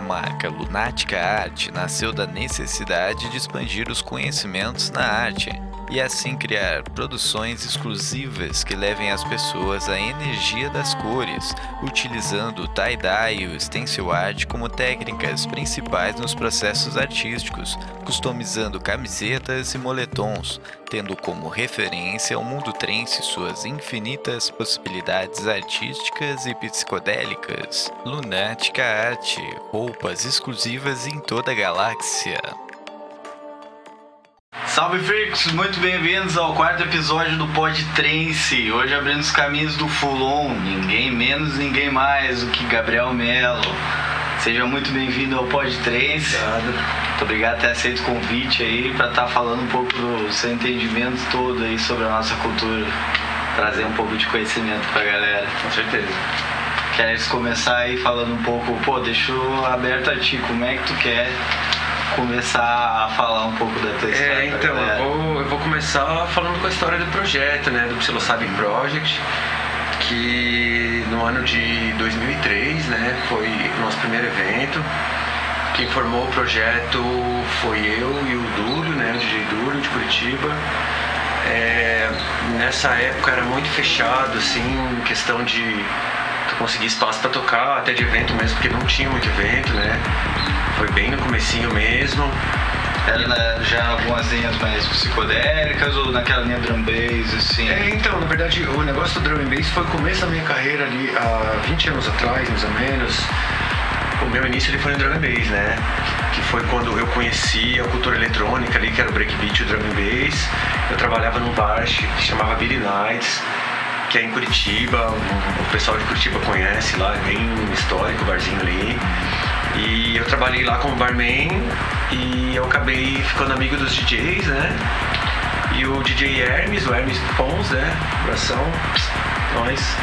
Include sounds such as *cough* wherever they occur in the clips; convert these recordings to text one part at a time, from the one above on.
A marca Lunática Art nasceu da necessidade de expandir os conhecimentos na arte e assim criar produções exclusivas que levem as pessoas à energia das cores, utilizando o tie-dye e o stencil art como técnicas principais nos processos artísticos, customizando camisetas e moletons, tendo como referência o mundo trance e suas infinitas possibilidades artísticas e psicodélicas. Lunática Art, roupas exclusivas em toda a galáxia. Salve Freaks, muito bem-vindos ao quarto episódio do Pod Trance. Hoje abrindo os caminhos do Fulon, ninguém menos, ninguém mais do que Gabriel Melo. Seja muito bem-vindo ao Pod Trance. Muito obrigado por ter aceito o convite aí para estar tá falando um pouco do seu entendimento todo aí sobre a nossa cultura. Trazer um pouco de conhecimento pra galera. Com certeza. Queres começar aí falando um pouco, pô, deixa aberto a ti, como é que tu quer começar a falar um pouco da tua é, história. É, então, eu vou, eu vou começar falando com a história do projeto, né, do Psilocybe Project, que no ano de 2003, né, foi o nosso primeiro evento. Quem formou o projeto foi eu e o Dúlio, né, o DJ Dúlio de Curitiba. É, nessa época era muito fechado, assim, questão de conseguir espaço para tocar, até de evento mesmo, porque não tinha muito evento, né? Bem no comecinho mesmo. Era na, já algumas linhas mais psicodélicas ou naquela linha drum bass, assim? É, então, na verdade, o negócio do drum bass foi o começo da minha carreira ali, há 20 anos atrás, mais ou menos. O meu início ele foi no drum bass, né? Que foi quando eu conheci a cultura eletrônica ali, que era o breakbeat e o drum bass. Eu trabalhava num bar que chamava Billy Nights que é em Curitiba, o pessoal de Curitiba conhece lá, é bem histórico o barzinho ali. E eu trabalhei lá como barman e eu acabei ficando amigo dos DJs, né? E o DJ Hermes, o Hermes Pons, né? Abração, nós.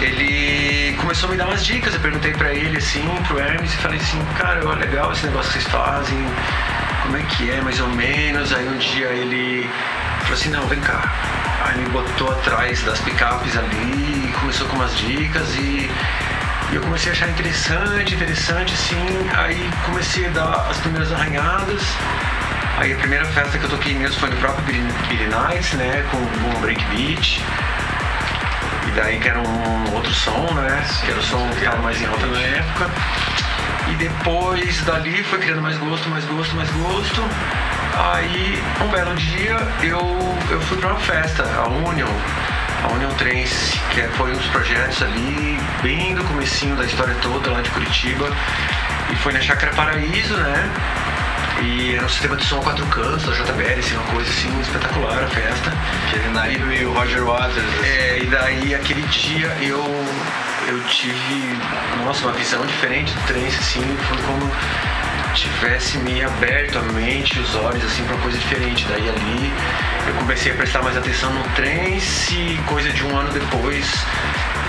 Ele começou a me dar umas dicas, eu perguntei pra ele assim, pro Hermes, e falei assim, cara, olha legal esse negócio que vocês fazem, como é que é, mais ou menos. Aí um dia ele falou assim, não, vem cá, Aí me botou atrás das picapes ali, começou com umas dicas e, e eu comecei a achar interessante, interessante assim. Aí comecei a dar as primeiras arranhadas. Aí a primeira festa que eu toquei mesmo foi no próprio Billy Nights, né? Com, com um breakbeat. E daí que era um outro som, né? Que era o som que estava mais em alta na época. E depois dali foi criando mais gosto, mais gosto, mais gosto. Aí, um belo dia, eu, eu fui para uma festa, a Union, a Union Trance, que foi um dos projetos ali, bem do comecinho da história toda lá de Curitiba. E foi na Chácara Paraíso, né? E era um sistema de som quatro cantos da JBL, assim, uma coisa assim espetacular a festa. Aquele Nairo e o Roger Waters. Assim. É, e daí aquele dia eu, eu tive, nossa, uma visão diferente do trance, assim, foi como tivesse me aberto a mente, os olhos assim para coisa diferente. Daí ali eu comecei a prestar mais atenção no trance, coisa de um ano depois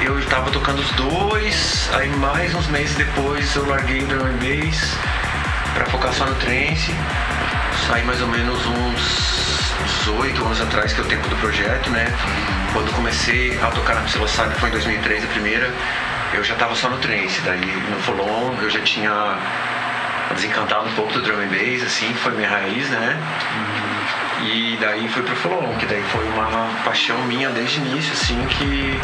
eu estava tocando os dois, aí mais uns meses depois eu larguei o drum bass para focar só no trance. Saí mais ou menos uns 18 anos atrás, que é o tempo do projeto, né? Quando comecei a tocar na Psilocybe, foi em 2003 a primeira, eu já estava só no trance. Daí no Folon eu já tinha desencantado um pouco do drum and bass, assim, foi minha raiz, né? E daí fui pro Folon, que daí foi uma paixão minha desde o início, assim, que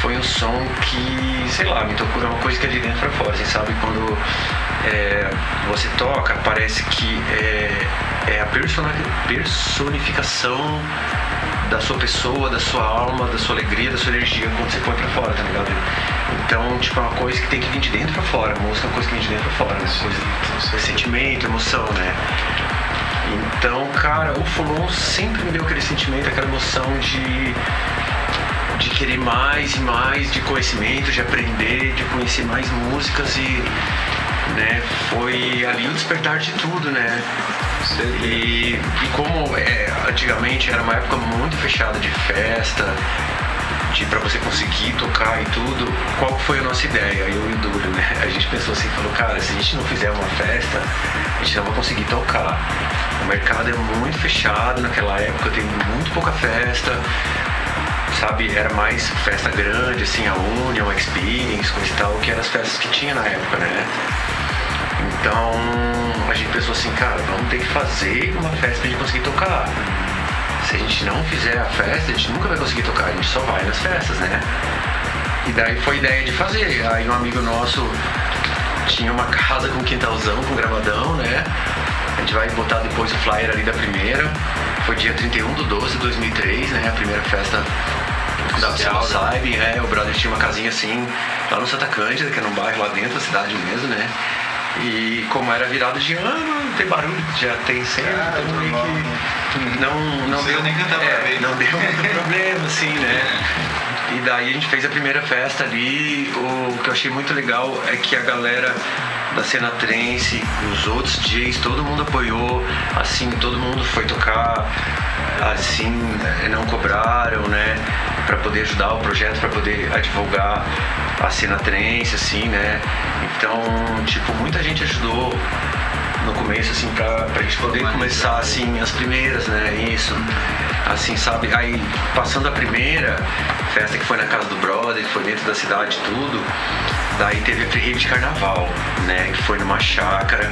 foi um som que, sei lá, me tocou, é uma coisa que é de dentro pra fora, assim, sabe? Quando é, você toca, parece que é, é a personificação da sua pessoa, da sua alma, da sua alegria, da sua energia quando você põe pra fora, tá ligado? Então, tipo, é uma coisa que tem que vir de dentro pra fora. A música é uma coisa que vem de dentro pra fora, né? Coisa, sentimento, emoção, né? Então, cara, o Fulon sempre me deu aquele sentimento, aquela emoção de de querer mais e mais de conhecimento, de aprender, de conhecer mais músicas e né, foi ali o despertar de tudo, né? E, e como é, antigamente era uma época muito fechada de festa, de para você conseguir tocar e tudo, qual foi a nossa ideia? Eu e o Dúlio, né? A gente pensou assim, falou, cara, se a gente não fizer uma festa, a gente não vai conseguir tocar. O mercado é muito fechado naquela época, tem muito pouca festa. sabe, era mais festa grande, assim, a Union, a Experience, coisa e tal, que eram as festas que tinha na época, né? Então a gente pensou assim, cara, vamos ter que fazer uma festa pra gente conseguir tocar. Se a gente não fizer a festa, a gente nunca vai conseguir tocar, a gente só vai nas festas, né? E daí foi a ideia de fazer. Aí um amigo nosso tinha uma casa com quintalzão, com gravadão, né? A gente vai botar depois o flyer ali da primeira. Foi dia 31 de 12 de 2003, né? A primeira festa da Psilocybe, né? O brother tinha uma casinha assim, lá no Santa Cândida, que é num bairro lá dentro da cidade mesmo, né? E como era virado de ano, tem barulho, já tem sempre, Ah, então meio que não, não precisa deu nem cantar é, não deu muito problema, assim, né? E daí a gente fez a primeira festa ali. O que eu achei muito legal é que a galera da cena trance, os outros DJs, todo mundo apoiou, assim, todo mundo foi tocar, assim, não cobraram, né? Pra poder ajudar o projeto, pra poder divulgar a cena trance, assim, né? Então, tipo, muita gente ajudou no começo, assim, pra, pra gente poder começar, assim, as primeiras, né? Isso. Assim, sabe? Aí, passando a primeira festa que foi na casa do brother, que foi dentro da cidade tudo, daí teve a rave de carnaval, né? Que foi numa chácara,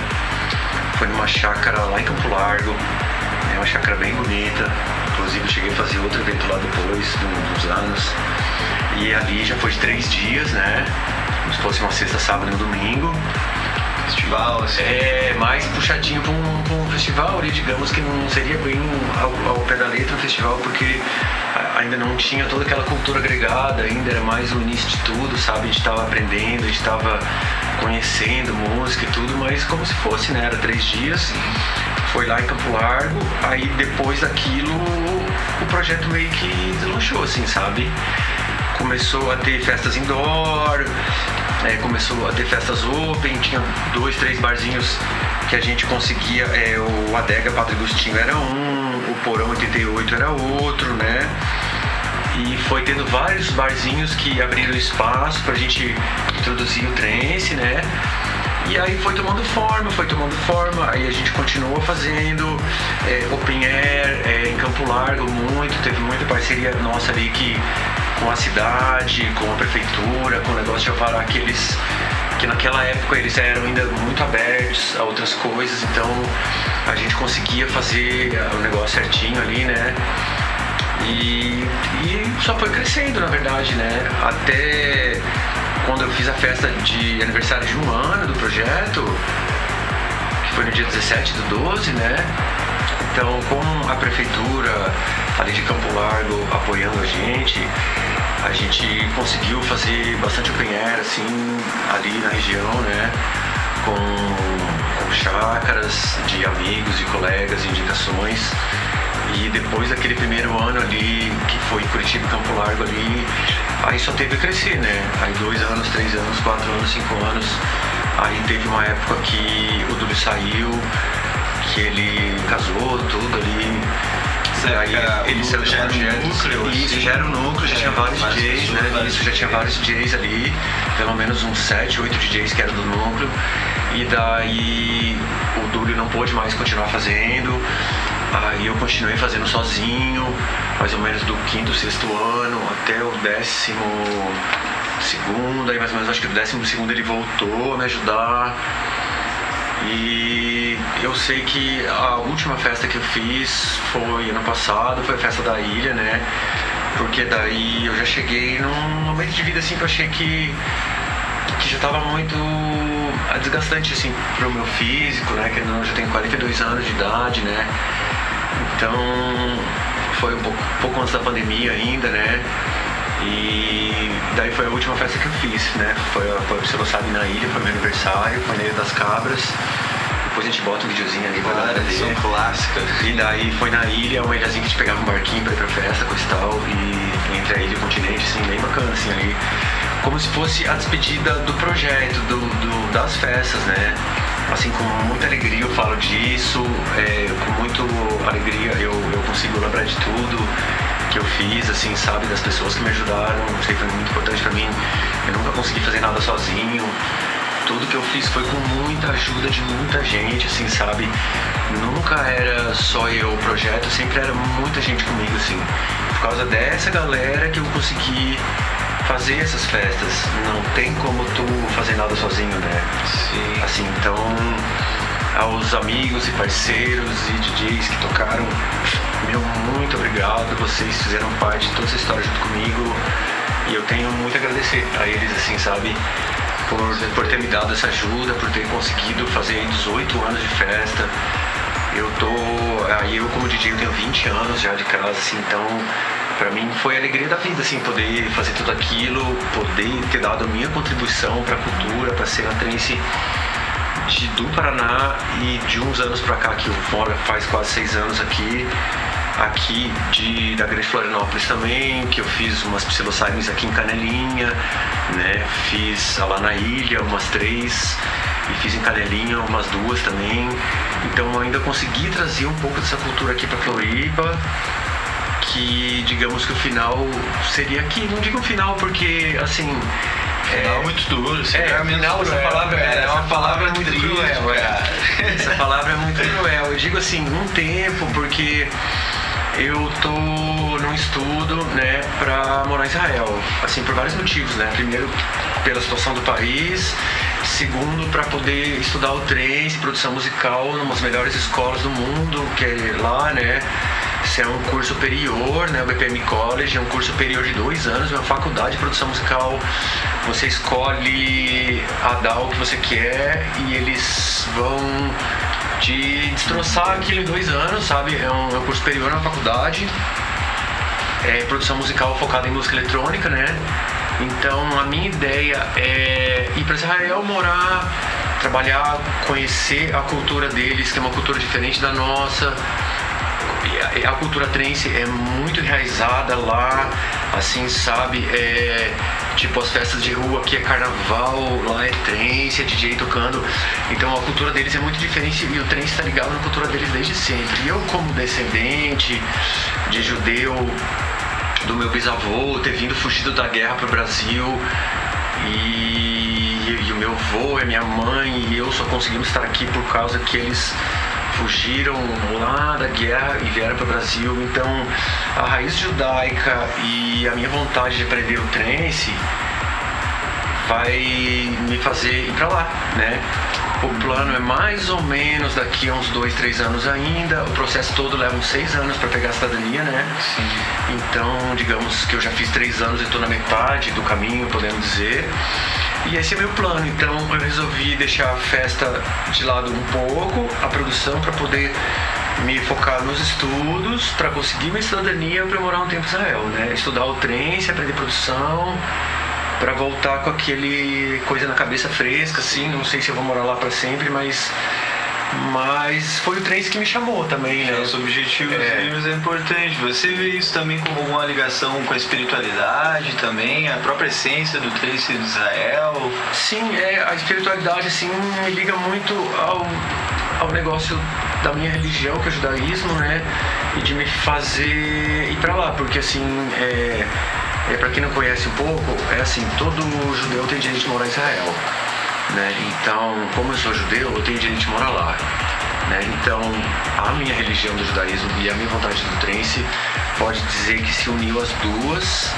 foi numa chácara lá em Campo Largo, uma chácara bem bonita. Inclusive, eu cheguei a fazer outro evento lá depois, de uns anos. E ali já foi de três dias, né? Como se fosse uma sexta, sábado e um domingo. Festival, assim. É mais puxadinho para um, pra um festival ali, digamos que não seria bem ao, ao pé da letra um festival, porque ainda não tinha toda aquela cultura agregada, ainda era mais o início de tudo, sabe? A gente estava aprendendo, a gente estava conhecendo música e tudo, mas como se fosse, né? Era três dias, foi lá em Campo Largo, aí depois daquilo o projeto meio que deslanchou, assim, sabe? começou a ter festas indoor, é, começou a ter festas open, tinha dois, três barzinhos que a gente conseguia, é, o Adega Padre Agostinho era um, o Porão 88 era outro, né? E foi tendo vários barzinhos que abriram espaço pra gente introduzir o trance, né? E aí foi tomando forma, foi tomando forma, aí a gente continuou fazendo é, open air é, em Campo Largo muito, teve muita parceria nossa ali que, com a cidade, com a prefeitura, com o negócio de Alvará, que eles que naquela época eles eram ainda muito abertos a outras coisas, então a gente conseguia fazer o negócio certinho ali, né? E, e só foi crescendo, na verdade, né? Até quando eu fiz a festa de aniversário de um ano do projeto, que foi no dia 17 do 12, né? Então, com a prefeitura ali de Campo Largo apoiando a gente, a gente conseguiu fazer bastante open air, assim, ali na região, né? Com, com chácaras de amigos e colegas, indicações. E depois daquele primeiro ano ali, que foi Curitiba e Campo Largo ali, aí só teve a crescer, né? Aí dois anos, três anos, quatro anos, cinco anos. Aí teve uma época que o Dúlio saiu, que ele casou, tudo ali. Certo, Aí ele saiu já era um núcleo, Isso, assim. já era um núcleo, já É, tinha vários DJs, pessoas, né? Isso, já tinha vários DJs ali, pelo menos uns 7, 8 DJs que eram do núcleo. E daí o Dúlio não pôde mais continuar fazendo. Aí eu continuei fazendo sozinho, mais ou menos do quinto, sexto ano até o décimo segundo, aí mais ou menos acho que do décimo segundo ele voltou a me ajudar. E eu sei que a última festa que eu fiz foi ano passado, foi a festa da ilha, né? Porque daí eu já cheguei num momento de vida assim que eu achei que, que já tava muito desgastante assim pro meu físico, né? Que eu já tenho 42 anos de idade, né? Então foi um pouco, pouco antes da pandemia ainda, né? E daí foi a última festa que eu fiz, né? Foi, foi você sabe na ilha, foi meu aniversário, foi na Ilha das Cabras. Depois a gente bota um videozinho ali pra galera ver. clássica. E daí foi na ilha, uma ilhazinha que a gente pegava um barquinho pra ir pra festa, coisa e tal, e entre a ilha e o continente, assim, bem bacana, assim, ali. Como se fosse a despedida do projeto, do, do- das festas, né? Assim, com muita alegria eu falo disso, é, com muito alegria eu, eu consigo lembrar de tudo que eu fiz, assim, sabe, das pessoas que me ajudaram, sei foi muito importante pra mim. Eu nunca consegui fazer nada sozinho. Tudo que eu fiz foi com muita ajuda de muita gente, assim, sabe? Nunca era só eu o projeto, sempre era muita gente comigo, assim. causa dessa galera que eu consegui fazer essas festas. Não tem como tu fazer nada sozinho, né? Sim. Assim, então aos amigos e parceiros e DJs que tocaram, meu muito obrigado. Vocês fizeram parte de toda essa história junto comigo e eu tenho muito a agradecer a eles, assim, sabe? Por, por ter me dado essa ajuda, por ter conseguido fazer 18 anos de festa. Eu tô. Aí eu como DJ eu tenho 20 anos já de casa, assim, então para mim foi a alegria da vida, assim, poder fazer tudo aquilo, poder ter dado a minha contribuição para a cultura, para ser atrense de, do Paraná e de uns anos para cá que eu moro, faz quase seis anos aqui, aqui de, da Grande Florianópolis também, que eu fiz umas psilocybins aqui em Canelinha, né? Fiz lá na ilha umas três e fiz em Canelinha umas duas também. Então eu ainda consegui trazer um pouco dessa cultura aqui para Floripa que digamos que o final seria aqui. Não digo final porque assim. Final é muito duro, é, final, final essa palavra é, é uma palavra muito triste, cruel, é. Essa palavra é muito cruel. Eu digo assim, um tempo, porque eu tô num estudo, né, para morar em Israel, assim por vários motivos, né? Primeiro pela situação do país, segundo para poder estudar o trance, produção musical, numas melhores escolas do mundo, que é lá, né? Isso é um curso superior, né? O BPM College é um curso superior de dois anos, é uma faculdade de produção musical. Você escolhe a DAO que você quer e eles vão te destroçar aquilo em dois anos, sabe? É um, é um curso superior na faculdade. É produção musical focada em música eletrônica, né? Então a minha ideia é ir para Israel, morar, trabalhar, conhecer a cultura deles, que é uma cultura diferente da nossa a, a cultura trance é muito enraizada lá, assim, sabe? É, tipo, as festas de rua aqui é carnaval, lá é trance, é DJ tocando. Então a cultura deles é muito diferente e o trance está ligado na cultura deles desde sempre. E eu, como descendente de judeu, do meu bisavô ter vindo fugido da guerra para o Brasil e, e, o meu avô e minha mãe e eu só conseguimos estar aqui por causa que eles fugiram lá da guerra e vieram para o Brasil. Então, a raiz judaica e a minha vontade de aprender o trance vai me fazer ir para lá, né? O plano é mais ou menos daqui a uns dois, três anos ainda. O processo todo leva uns seis anos para pegar a cidadania, né? Sim. Então, digamos que eu já fiz três anos e estou na metade do caminho, podemos dizer. E esse é meu plano. Então, eu resolvi deixar a festa de lado um pouco, a produção, para poder me focar nos estudos, para conseguir minha cidadania para morar um tempo em Israel, né? Estudar o trem, aprender produção para voltar com aquele coisa na cabeça fresca, assim. Não sei se eu vou morar lá para sempre, mas mas foi o trance que me chamou também, né? Os objetivos é. é importante. Você vê isso também como alguma ligação com a espiritualidade também, a própria essência do trance de Israel? Sim, é, a espiritualidade assim me liga muito ao, ao negócio da minha religião, que é o judaísmo, né? E de me fazer ir para lá, porque assim, é, é para quem não conhece um pouco, é assim, todo judeu tem direito de morar em Israel. Né? Então, como eu sou judeu, eu tenho direito de morar lá. Né? Então, a minha religião do judaísmo e a minha vontade do trance pode dizer que se uniu as duas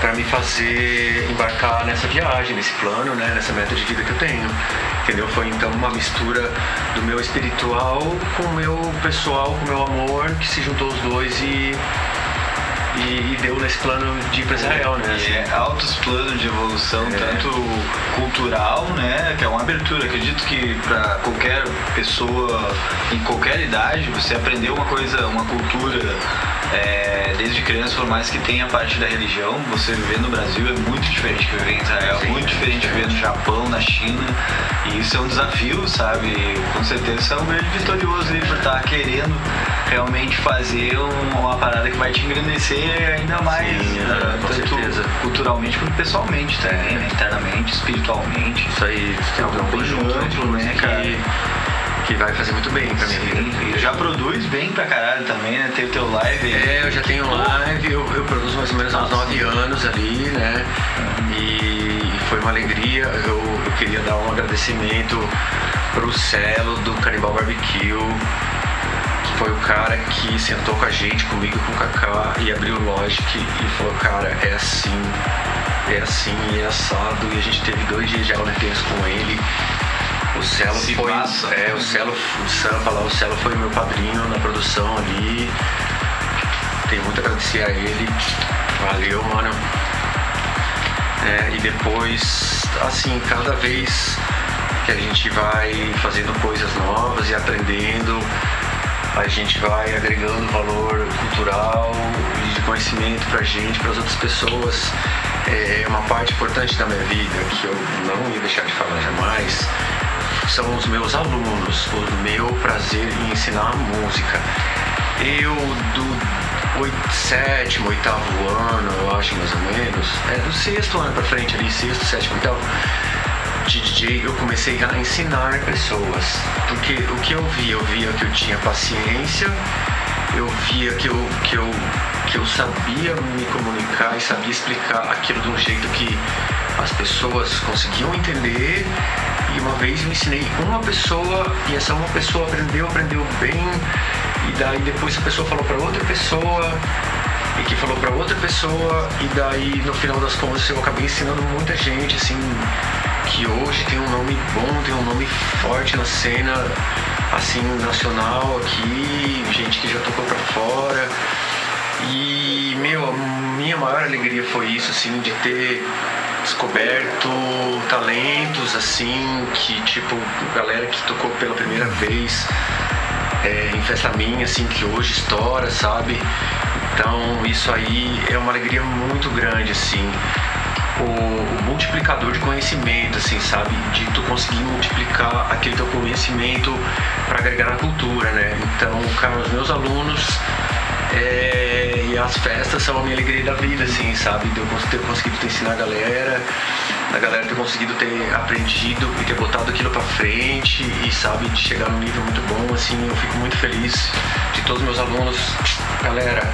para me fazer embarcar nessa viagem, nesse plano, né? nessa meta de vida que eu tenho. Entendeu? Foi então uma mistura do meu espiritual com o meu pessoal, com o meu amor, que se juntou os dois e e, e, deu nesse plano de empresarial, né? Assim. É altos planos de evolução, é. tanto cultural, né? Que é uma abertura. Acredito que para qualquer pessoa, em qualquer idade, você aprender uma coisa, uma cultura é, desde criança, por mais que tenha parte da religião, você viver no Brasil é muito diferente de viver em Israel, Sim, muito diferente viver no Japão, na China. E isso é um desafio, sabe? E, com certeza você é um grande vitorioso aí por estar tá querendo realmente fazer uma parada que vai te engrandecer ainda mais, Sim, né? tanto certeza. culturalmente quanto pessoalmente também, né? internamente, espiritualmente. Isso aí, é um conjunto, né, cara? que vai fazer muito bem pra minha vida. E já produz bem pra caralho também, né? Tem o teu live. É, eu já tenho live, eu, eu produzo mais ou menos há uns 9 anos ali, né? Uhum. E foi uma alegria. Eu, eu queria dar um agradecimento pro Celo do Canibal Barbecue foi o cara que sentou com a gente, comigo com o Kaká, e abriu o Logic e falou, cara, é assim, é assim, é assado. E a gente teve dois dias de aula intenso com ele. O Celo Se foi. passa. É, o Celo, o Sampa lá, o Celo foi meu padrinho na produção ali. Tenho muito a agradecer a ele. Valeu, mano. É, e depois, assim, cada vez que a gente vai fazendo coisas novas e aprendendo, a gente vai agregando valor cultural e de conhecimento pra gente, para as outras pessoas. É uma parte importante da minha vida que eu não ia deixar de falar jamais. São os meus alunos, o meu prazer em ensinar música. Eu, do oito, sétimo, oitavo ano, eu acho mais ou menos, é do sexto ano pra frente ali, sexto, sétimo, oitavo, de DJ eu comecei a ensinar pessoas. Porque o que eu via, eu via que eu tinha paciência, eu via que eu, que eu, que eu sabia me comunicar e sabia explicar aquilo de um jeito que as pessoas conseguiam entender. E uma vez eu ensinei uma pessoa e essa uma pessoa aprendeu, aprendeu bem. E daí depois a pessoa falou para outra pessoa e que falou para outra pessoa e daí no final das contas eu acabei ensinando muita gente assim que hoje tem um nome bom, tem um nome forte na cena assim nacional aqui, gente que já tocou para fora. E meu, a minha maior alegria foi isso assim de ter descoberto talentos assim que tipo galera que tocou pela primeira vez é, em festa minha, assim, que hoje estoura, sabe? Então isso aí é uma alegria muito grande, assim. O, multiplicador de conhecimento, assim, sabe? De tu conseguir multiplicar aquele teu conhecimento para agregar na cultura, né? Então, cara, os meus alunos é, e as festas são a minha alegria da vida, assim, sabe? De eu ter conseguido te ensinar a galera, da galera ter conseguido ter aprendido e ter botado aquilo pra frente e, sabe, de chegar num nível muito bom, assim, eu fico muito feliz de todos os meus alunos. Galera,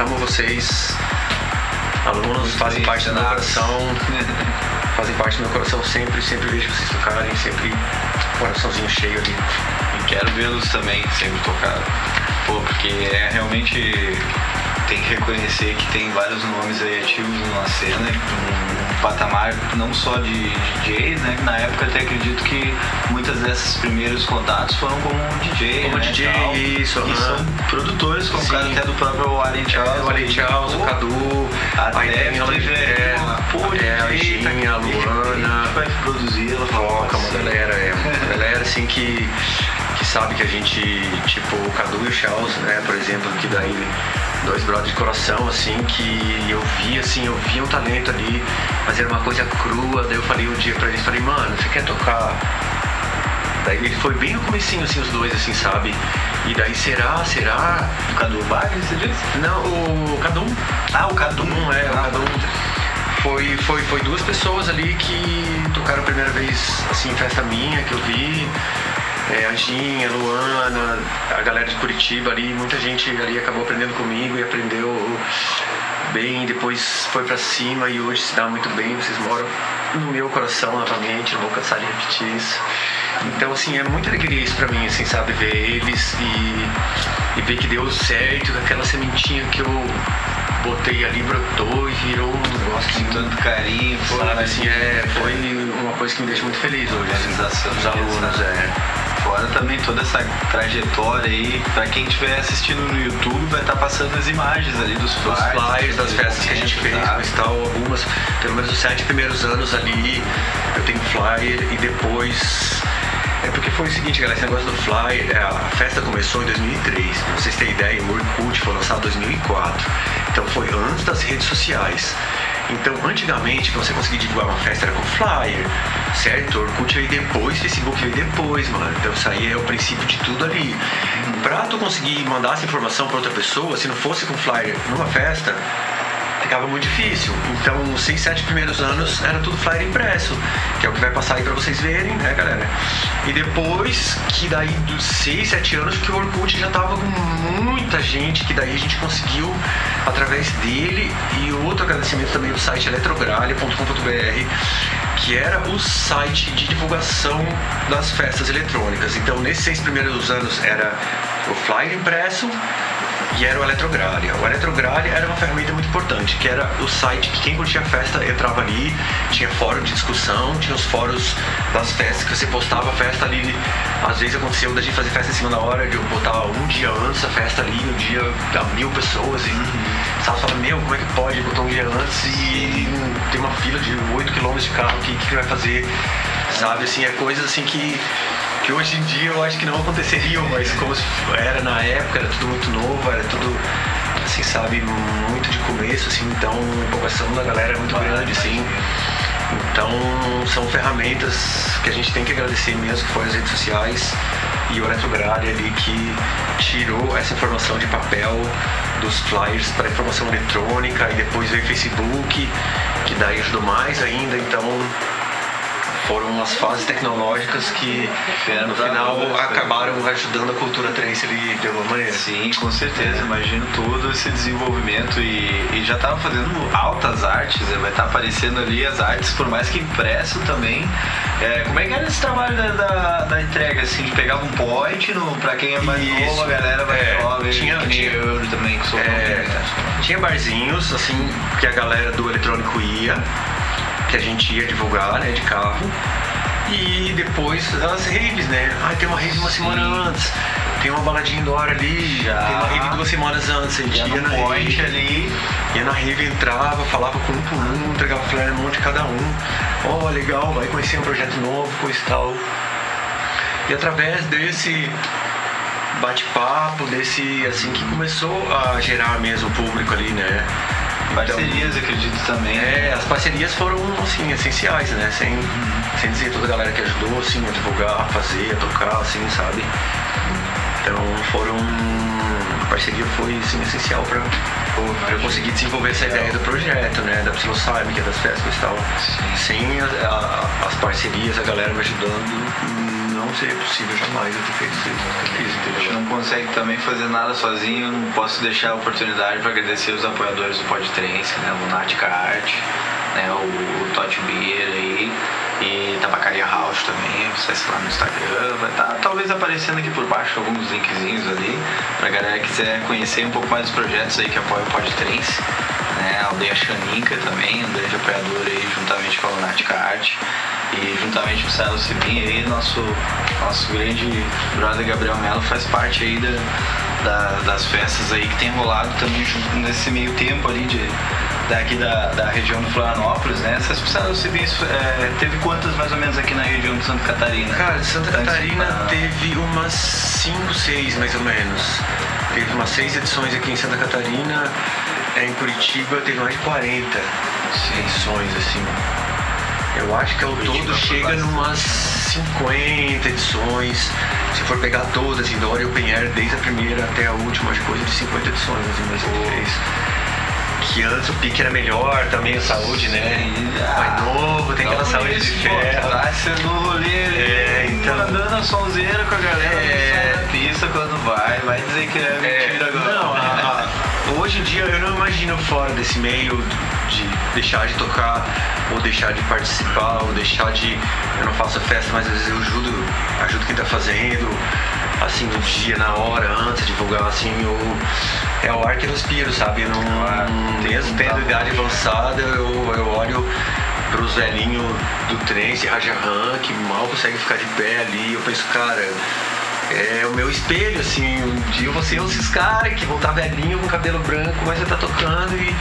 amo vocês. Alunos fazem parte do meu coração, fazem parte do meu coração sempre, sempre vejo vocês tocarem, sempre coraçãozinho cheio ali. E quero vê-los também sempre tocar. Pô, porque é realmente. Tem que reconhecer que tem vários nomes aí ativos na cena, patamar não só de DJs, né? Na época até acredito que muitas desses primeiros contatos foram como DJ. Como né, DJ, tal. isso, E são produtores, como o caso até do próprio Alien Charles. o Ale Charles, o Cadu, a aí tem a é, pô, é, a DJ, tá Ginha, a Luana, vai produzir, ela Foca, uma galera, é uma galera assim que, que sabe que a gente, tipo, o Cadu e o Charles, né, por exemplo, que daí dois brothers de coração, assim, que eu vi, assim, eu vi um talento ali, mas era uma coisa crua, daí eu falei um dia pra eles, falei, mano, você quer tocar? Daí ele foi bem no comecinho, assim, os dois, assim, sabe? E daí, será, será? O Cadu Wagner, você disse? Não, o Cadu, Ah, o Cadu. é, o Ah, Cadu foi, foi, foi duas pessoas ali que tocaram a primeira vez assim, em festa minha que eu vi. É, a Ginha, a Luana, a galera de Curitiba ali, muita gente ali acabou aprendendo comigo e aprendeu bem, depois foi pra cima e hoje se dá muito bem, vocês moram no meu coração novamente, não vou cansar de repetir isso. Então, assim, é muita alegria isso pra mim, assim, sabe, ver eles e, e ver que deu certo, que aquela sementinha que eu botei ali brotou e virou um negócio Com assim, tanto carinho, pô, sabe, assim, é, foi uma coisa que me deixa muito feliz hoje, assim, os alunos, é. Fora também toda essa trajetória aí, pra quem estiver assistindo no YouTube, vai estar passando as imagens ali dos Os flyers. flyers das festas que a gente fez, tá? mas tal, algumas, pelo menos os sete primeiros anos ali, eu tenho flyer e depois. É porque foi o seguinte, galera, esse negócio do flyer, é, a festa começou em 2003, pra vocês terem ideia, o Orkut foi lançado em 2004, então foi antes das redes sociais. Então, antigamente, pra você conseguir divulgar uma festa era com flyer, certo? Orkut veio depois, Facebook veio depois, mano. Então, isso aí é o princípio de tudo ali. Pra tu conseguir mandar essa informação pra outra pessoa, se não fosse com flyer numa festa, ficava muito difícil. Então, os seis, sete primeiros anos era tudo flyer impresso, que é o que vai passar aí pra vocês verem, né, galera? E depois que daí dos seis, sete anos que o Orkut já tava com muita gente, que daí a gente conseguiu através dele e outro agradecimento também do site eletrogralha.com.br, que era o site de divulgação das festas eletrônicas. Então, nesses seis primeiros anos era o flyer impresso e era o Eletrogralha. O Eletrogralha era uma ferramenta muito importante, que era o site que quem curtia a festa entrava ali, tinha fórum de discussão, tinha os fóruns das festas que você postava a festa ali. Às vezes aconteceu da gente fazer festa em cima da hora, de eu botar um dia antes a festa ali, no dia da mil pessoas, e uhum. sabe, fala, meu, como é que pode botar um dia antes e tem uma fila de 8 km de carro, o que, que vai fazer? Sabe, assim, é coisas assim que que hoje em dia eu acho que não aconteceriam, mas como era na época, era tudo muito novo, era tudo, assim, sabe, muito de começo, assim, então a empolgação da galera é muito grande, assim. Então são ferramentas que a gente tem que agradecer mesmo, que foram as redes sociais e o Eletrograde ali que tirou essa informação de papel dos flyers para informação eletrônica e depois veio o Facebook, que daí ajudou mais ainda, então foram as fases tecnológicas que no final acabaram ajudando a cultura trance ali de alguma maneira. Sim, com certeza. É. Imagino todo esse desenvolvimento e, e já estava fazendo altas artes, né? vai estar tá aparecendo ali as artes, por mais que impresso também. É, como é que era esse trabalho da, da, da entrega, assim, de pegar um point no, pra quem é mais Isso. novo, a galera vai é, jovem, tinha, tinha eu também que sou é, Tinha barzinhos, assim, que a galera do eletrônico ia que a gente ia divulgar, né, de carro. E depois as raves, né? Ah, tem uma rave uma semana antes, tem uma baladinha indoor ali, Já. tem uma rave duas semanas antes. A gente ia, ia na rave, ali. Ia na rave, entrava, falava com um por um, entregava flare um monte de cada um. Ó, oh, legal, vai conhecer um projeto novo, coisa e tal. E através desse bate-papo, desse assim que começou a gerar mesmo o público ali, né? Parcerias, então, acredito também. É, as parcerias foram, assim, essenciais, né? Sem, uhum. sem dizer toda a galera que ajudou, assim, a divulgar, a fazer, a tocar, assim, sabe? Então foram. A parceria foi, assim, essencial pra, pra eu conseguir desenvolver essa ideia do projeto, né? Da Psilocybe, que é das festas e tal. Sim. Sem a, a, as parcerias, a galera me ajudando, não seria possível jamais eu ter feito isso? A gente não consegue também fazer nada sozinho, não posso deixar a oportunidade para agradecer os apoiadores do Podtrance, né? O Lunática Art, né? o, o Tote Beer aí e Tabacaria House também, acesse lá no Instagram, vai estar tá, talvez aparecendo aqui por baixo alguns linkzinhos ali, pra galera que quiser conhecer um pouco mais dos projetos aí que apoiam o Podtrance, né? A Aldeia Xaninca também, um grande apoiador aí juntamente com a Lunática Art. E juntamente com o Célio Cibim aí, nosso, nosso grande brother Gabriel Melo faz parte aí da, da, das festas aí que tem rolado também nesse meio tempo ali de, daqui da, da região de Florianópolis, né? Essas Célio Cibim é, teve quantas mais ou menos aqui na região de Santa Catarina? Cara, Santa Catarina teve umas 5, 6 mais ou menos. Teve umas 6 edições aqui em Santa Catarina. Em Curitiba teve mais de 40 Sim. edições, assim. Eu acho que ao todo chega numas 50 edições. Se for pegar todas, assim, Dória e Open Air, desde a primeira até a última, acho que coisa de 50 edições, assim, mais que fez. Que antes o pique era melhor também, a saúde, né? Mais novo, tem aquela saúde de ferro. Tá sendo rolê é, então. Mandando a sonzeira com a galera é... pista quando vai, vai dizer que é, é mentira é, agora. Não, hoje em dia eu não imagino fora desse meio de deixar de tocar ou deixar de participar, ou deixar de. Eu não faço festa, mas às vezes eu ajudo, ajudo quem tá fazendo, assim, no dia, na hora, antes de divulgar, assim, eu, é o ar que eu respiro, sabe? Não, mesmo tendo idade avançada, eu, eu olho pros velhinhos do trem, esse Rajahan, que mal consegue ficar de pé ali, eu penso, cara é o meu espelho, assim, um dia eu vou ser esses caras que vão estar velhinho com cabelo branco, mas você tá tocando e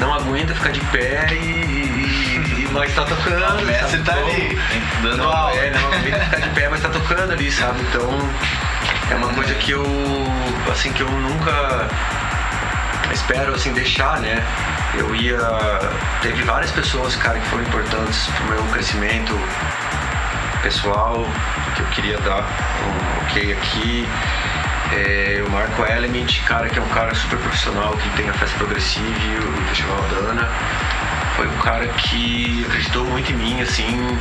não aguenta ficar de pé e, e, e mas tá tocando. O mestre tá ali, dando aula. É, não aguenta ficar de pé, mas tá tocando ali, sabe? Então é uma coisa que eu assim que eu nunca espero assim deixar, né? Eu ia. Teve várias pessoas, cara, que foram importantes pro meu crescimento pessoal, que eu queria dar um ok aqui. É, o Marco Element, cara, que é um cara super profissional, que tem a festa progressiva e o Festival Dana. Foi um cara que acreditou muito em mim, assim.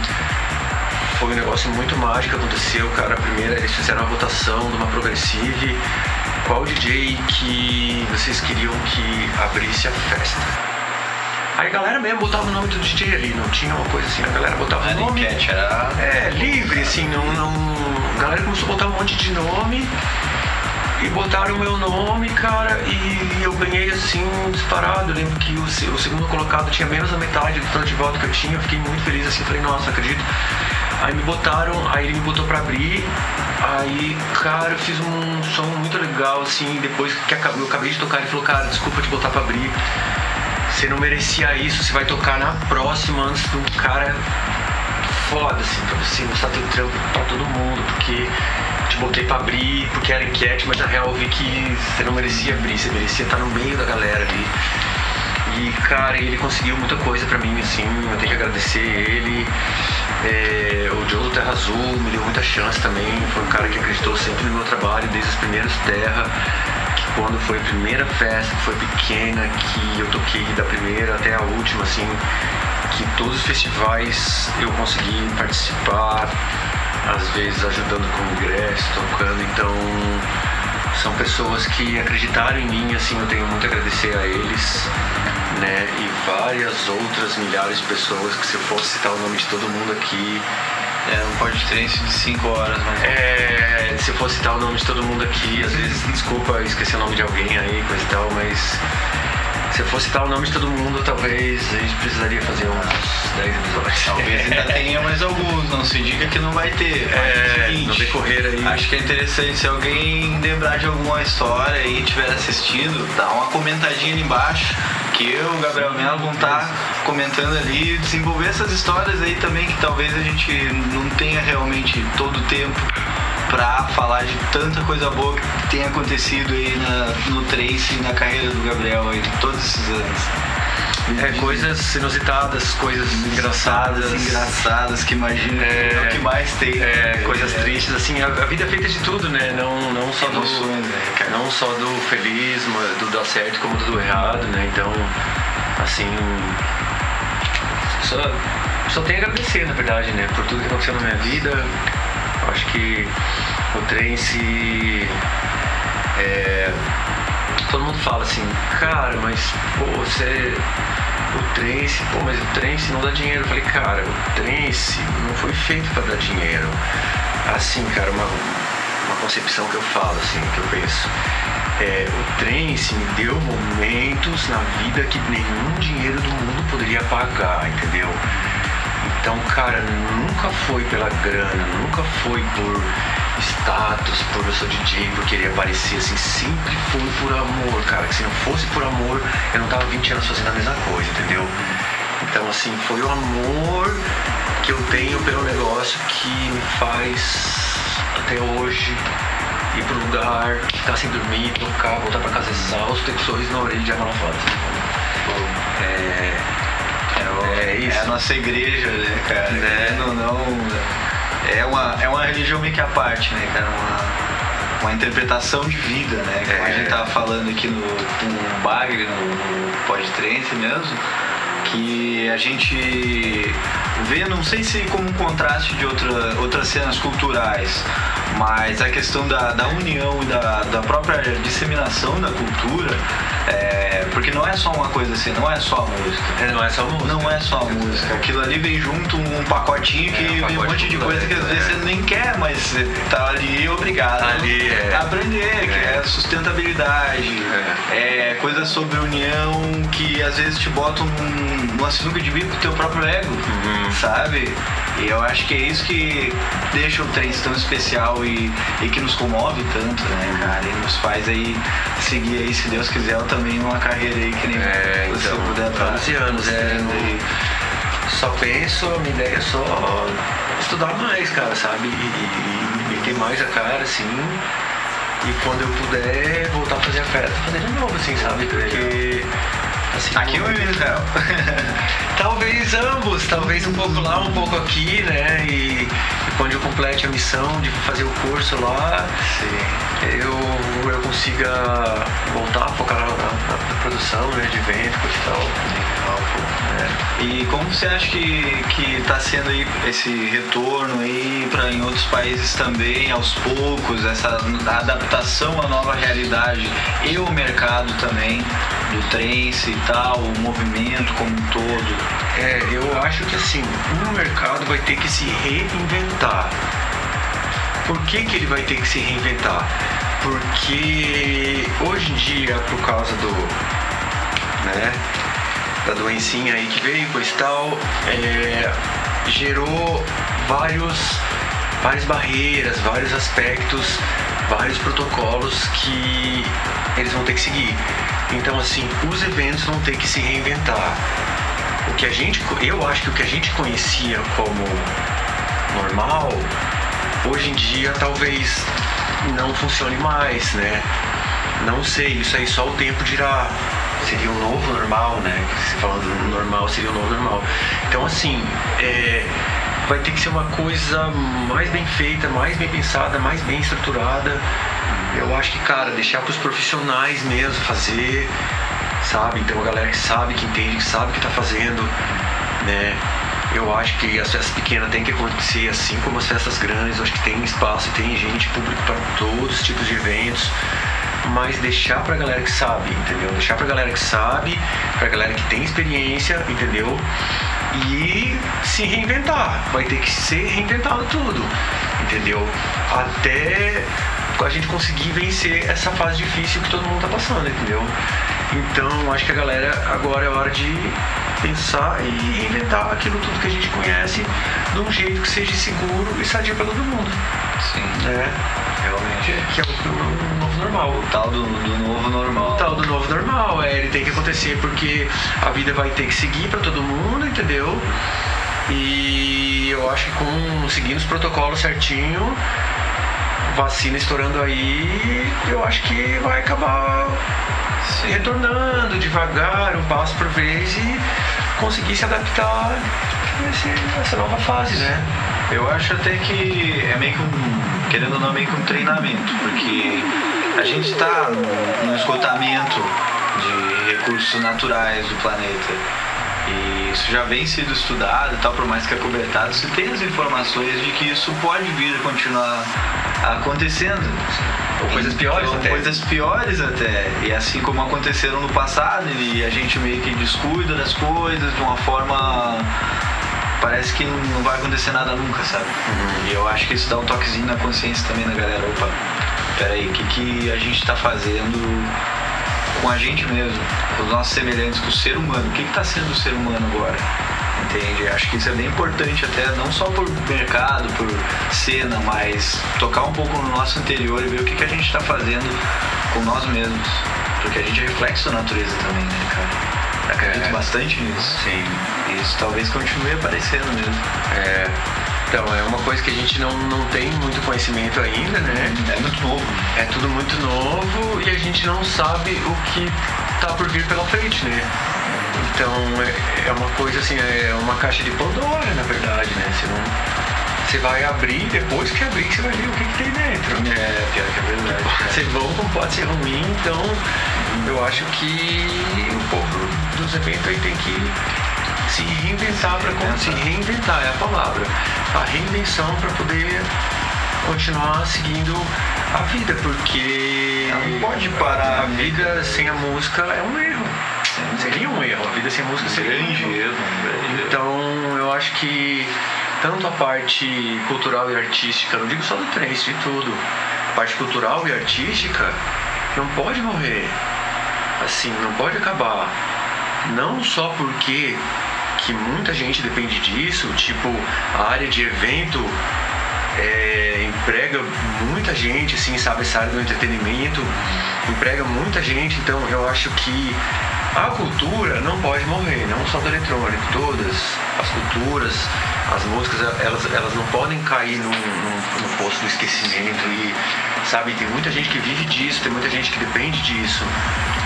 Foi um negócio muito mágico que aconteceu, cara. Primeiro eles fizeram uma votação de uma progressive. Qual DJ que vocês queriam que abrisse a festa? Aí a galera mesmo botava o nome do DJ ali, não tinha uma coisa assim, a galera botava o nome. Enquete, era... É, livre, assim, não, não. A galera começou a botar um monte de nome E botaram o meu nome, cara, e eu ganhei assim, disparado. Eu lembro que o, o segundo colocado tinha menos da metade do tanto de voto que eu tinha. Eu fiquei muito feliz assim, falei, nossa, acredito. Aí me botaram, aí ele me botou pra abrir. Aí, cara, eu fiz um som muito legal, assim, depois que eu acabei de tocar, ele falou, cara, desculpa te botar pra abrir. Você não merecia isso, você vai tocar na próxima antes de um cara foda, assim, pra você mostrar teu trampo pra todo mundo, porque te botei pra abrir, porque era enquete, mas na real eu vi que você não merecia abrir, você merecia estar no meio da galera ali. E, cara, ele conseguiu muita coisa pra mim, assim, eu tenho que agradecer ele. É, o Joe do Terra Azul me deu muita chance também, foi um cara que acreditou sempre no meu trabalho, desde os primeiros Terra, quando foi a primeira festa, que foi pequena, que eu toquei da primeira até a última, assim, que todos os festivais eu consegui participar, às vezes ajudando com ingresso, tocando, então são pessoas que acreditaram em mim, assim, eu tenho muito a agradecer a eles, né? E várias outras milhares de pessoas que se eu fosse citar o nome de todo mundo aqui. É um podcast de 5 horas, mas. É, se eu fosse citar o nome de todo mundo aqui, às vezes, desculpa esquecer o nome de alguém aí, coisa e tal, mas se eu fosse citar o nome de todo mundo, talvez a gente precisaria fazer uns 10 episódios. Talvez ainda *laughs* tenha mais alguns, não se diga que não vai ter. É, seguinte, no decorrer aí. Acho que é interessante se alguém lembrar de alguma história e estiver assistindo, dá uma comentadinha ali embaixo que eu, o Gabriel Melo, vão estar tá comentando ali, desenvolver essas histórias aí também que talvez a gente não tenha realmente todo o tempo para falar de tanta coisa boa que tem acontecido aí na, no Trace e na carreira do Gabriel aí, todos esses anos. É, coisas inusitadas, coisas engraçadas. Engraçadas que imagina é, é o que mais tem. É, coisas é. tristes, assim, a, a, vida é feita de tudo, né? Não, não só do. Né, não só do feliz, do dar certo como do errado, né? Então, assim. Só, só tenho a agradecer, na verdade, né? Por tudo que aconteceu na minha vida Acho que o trance. É, todo mundo fala assim, cara, mas pô, você. O trance, pô, mas o trance não dá dinheiro. Eu falei, cara, o trance não foi feito para dar dinheiro. Assim, cara, uma, uma concepção que eu falo, assim, que eu penso. É, o trance me deu momentos na vida que nenhum dinheiro do mundo poderia pagar, entendeu? Então, cara, nunca foi pela grana, nunca foi por status, por eu sou DJ, por querer aparecer, assim, sempre foi por amor, cara. Que se não fosse por amor, eu não tava 20 anos fazendo a mesma coisa, entendeu? Então, assim, foi o amor que eu tenho pelo negócio que me faz até hoje ir pro lugar, ficar sem dormir, tocar, voltar pra casa exausto, ter sorriso na orelha de água na foto. É é, isso. É a nossa igreja, né, cara? Né? Não, não, é, uma, é uma religião meio que à parte, né, cara? Uma, uma interpretação de vida, né? Como é. a gente tava falando aqui no, no Bagre, no, no Podtrance mesmo, que a gente vê, não sei se como um contraste de outra, outras cenas culturais, mas a questão da, da união e da, da própria disseminação da cultura é, porque não é só uma coisa assim, não é só a música. É, não é só a música. Não é só a música. Aquilo ali vem junto um pacotinho que é, um vem um monte de coisa que às vezes você nem quer, mas você tá ali obrigado ali, é. a aprender, que é, é sustentabilidade, é. é coisa sobre união que às vezes te bota um, uma sinuca de bico pro teu próprio ego, uhum. Sabe? E eu acho que é isso que deixa o trance tão especial e, e que nos comove tanto, né, cara? E nos faz aí seguir aí, se Deus quiser, eu também uma carreira aí que nem é, você então, puder estar 11 anos, é, aí. Só penso, a minha ideia é só estudar mais, cara, sabe? E, e, e meter mais a cara, assim. E quando eu puder voltar a fazer a festa, fazer de novo, assim, sabe? Porque Assim, aqui ou em Israel? *laughs* talvez ambos, talvez um pouco lá, um pouco aqui, né? E, e quando eu complete a missão de fazer o curso lá, Sim. eu, eu consiga voltar a focar na, na, na produção né, de evento e tal. É. E como você acha que, que tá sendo aí esse retorno aí para em outros países também, aos poucos, essa adaptação à nova realidade e o mercado também? do trance e tal, o movimento como um todo? É, eu acho que assim, o mercado vai ter que se reinventar. Por que, que ele vai ter que se reinventar? Porque hoje em dia, por causa do. né? Da doencinha aí que veio, pois tal, é, gerou vários, várias barreiras, vários aspectos, vários protocolos que eles vão ter que seguir. Então, assim, os eventos vão ter que se reinventar. O que a gente, eu acho que o que a gente conhecia como normal, hoje em dia talvez não funcione mais, né? Não sei, isso aí só o tempo dirá. Seria um novo normal, né? Se falando normal, seria um novo normal. Então, assim, é, vai ter que ser uma coisa mais bem feita, mais bem pensada, mais bem estruturada. Eu acho que, cara, deixar para os profissionais mesmo fazer, sabe? Então, a galera que sabe, que entende, que sabe o que está fazendo, né? Eu acho que as festas pequenas têm que acontecer assim como as festas grandes. Eu acho que tem espaço tem gente público para todos os tipos de eventos. Mas deixar pra galera que sabe, entendeu? Deixar pra galera que sabe, pra galera que tem experiência, entendeu? E se reinventar. Vai ter que ser reinventado tudo, entendeu? Até a gente conseguir vencer essa fase difícil que todo mundo tá passando, entendeu? Então acho que a galera agora é hora de pensar e reinventar aquilo tudo que a gente conhece de um jeito que seja seguro e sadio para todo mundo. Sim. Né? Realmente. Que é o, o novo normal. O tal do, do novo normal. O tal do novo normal, é, ele tem que acontecer porque a vida vai ter que seguir para todo mundo, entendeu? E eu acho que com seguindo os protocolos certinho, vacina estourando aí, eu acho que vai acabar Sim. retornando devagar, um passo por vez e conseguir se adaptar a essa nova fase, né? Eu acho até que é meio que um, querendo ou não, meio que um treinamento, porque a gente está no esgotamento de recursos naturais do planeta. E isso já vem sido estudado e tal, por mais que acobertado, se tem as informações de que isso pode vir a continuar acontecendo. Ou coisas piores até. Coisas piores até. E assim como aconteceram no passado, e a gente meio que descuida das coisas de uma forma. Parece que não vai acontecer nada nunca, sabe? E eu acho que isso dá um toquezinho na consciência também da galera. Opa, peraí, o que, que a gente tá fazendo com a gente mesmo, com os nossos semelhantes, com o ser humano? O que está sendo o ser humano agora? Entende? Acho que isso é bem importante até, não só por mercado, por cena, mas tocar um pouco no nosso interior e ver o que, que a gente está fazendo com nós mesmos. Porque a gente é reflexo da natureza também, né, cara? Acredito É. bastante nisso. Sim. Isso talvez continue aparecendo mesmo. É, então, é uma coisa que a gente não, não tem muito conhecimento ainda, né? É muito novo. É tudo muito novo e a gente não sabe o que tá por vir pela frente, né? Então é, é uma coisa assim, é uma caixa de Pandora, na verdade, né? Você não. Você vai abrir, depois que abrir, você vai ver o que, que tem dentro. É, pior que é verdade. Pode ser bom como pode ser ruim, então eu acho que o povo dos eventos aí tem que se reinventar para se reinventar é a palavra. A reinvenção para poder continuar seguindo a vida, porque não pode parar, a vida sem a música é um erro. Seria um erro. A vida sem música seria um Grande erro. erro. Então eu acho que tanto a parte cultural e artística, não digo só do trance, de tudo, a parte cultural e artística não pode morrer. Assim, não pode acabar. Não só porque que muita gente depende disso, tipo, a área de evento é, emprega muita gente, assim, sabe, essa área do entretenimento emprega muita gente, então eu acho que a cultura não pode morrer, não só do eletrônico, todas as culturas, as músicas, elas, elas não podem cair num, num, num poço do esquecimento e, sabe, tem muita gente que vive disso, tem muita gente que depende disso.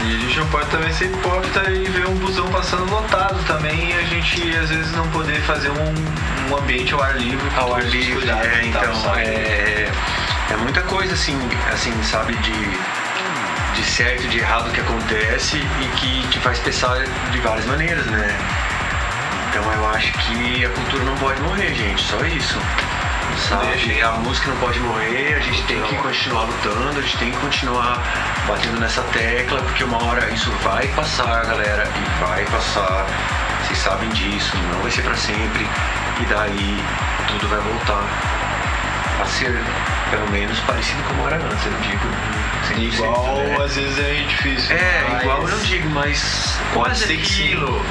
E a gente não pode também ser hipócrita e ver um busão passando lotado também e a gente às vezes não poder fazer um, um ambiente ao ar livre. ao ar livre, é, tal, então é, é muita coisa assim, assim, sabe, de, de certo e de errado que acontece e que te faz pensar de várias maneiras, né? Então eu acho que a cultura não pode morrer, gente, só isso. Sabe? A música não pode morrer, a gente tem que continuar lutando, a gente tem que continuar batendo nessa tecla, porque uma hora isso vai passar, galera, e vai passar. Vocês sabem disso, não vai ser pra sempre. E daí tudo vai voltar a ser pelo menos parecido como era antes, eu não digo. 100%, Igual, né? às vezes é difícil. É, mas igual eu não digo, mas quase aquilo.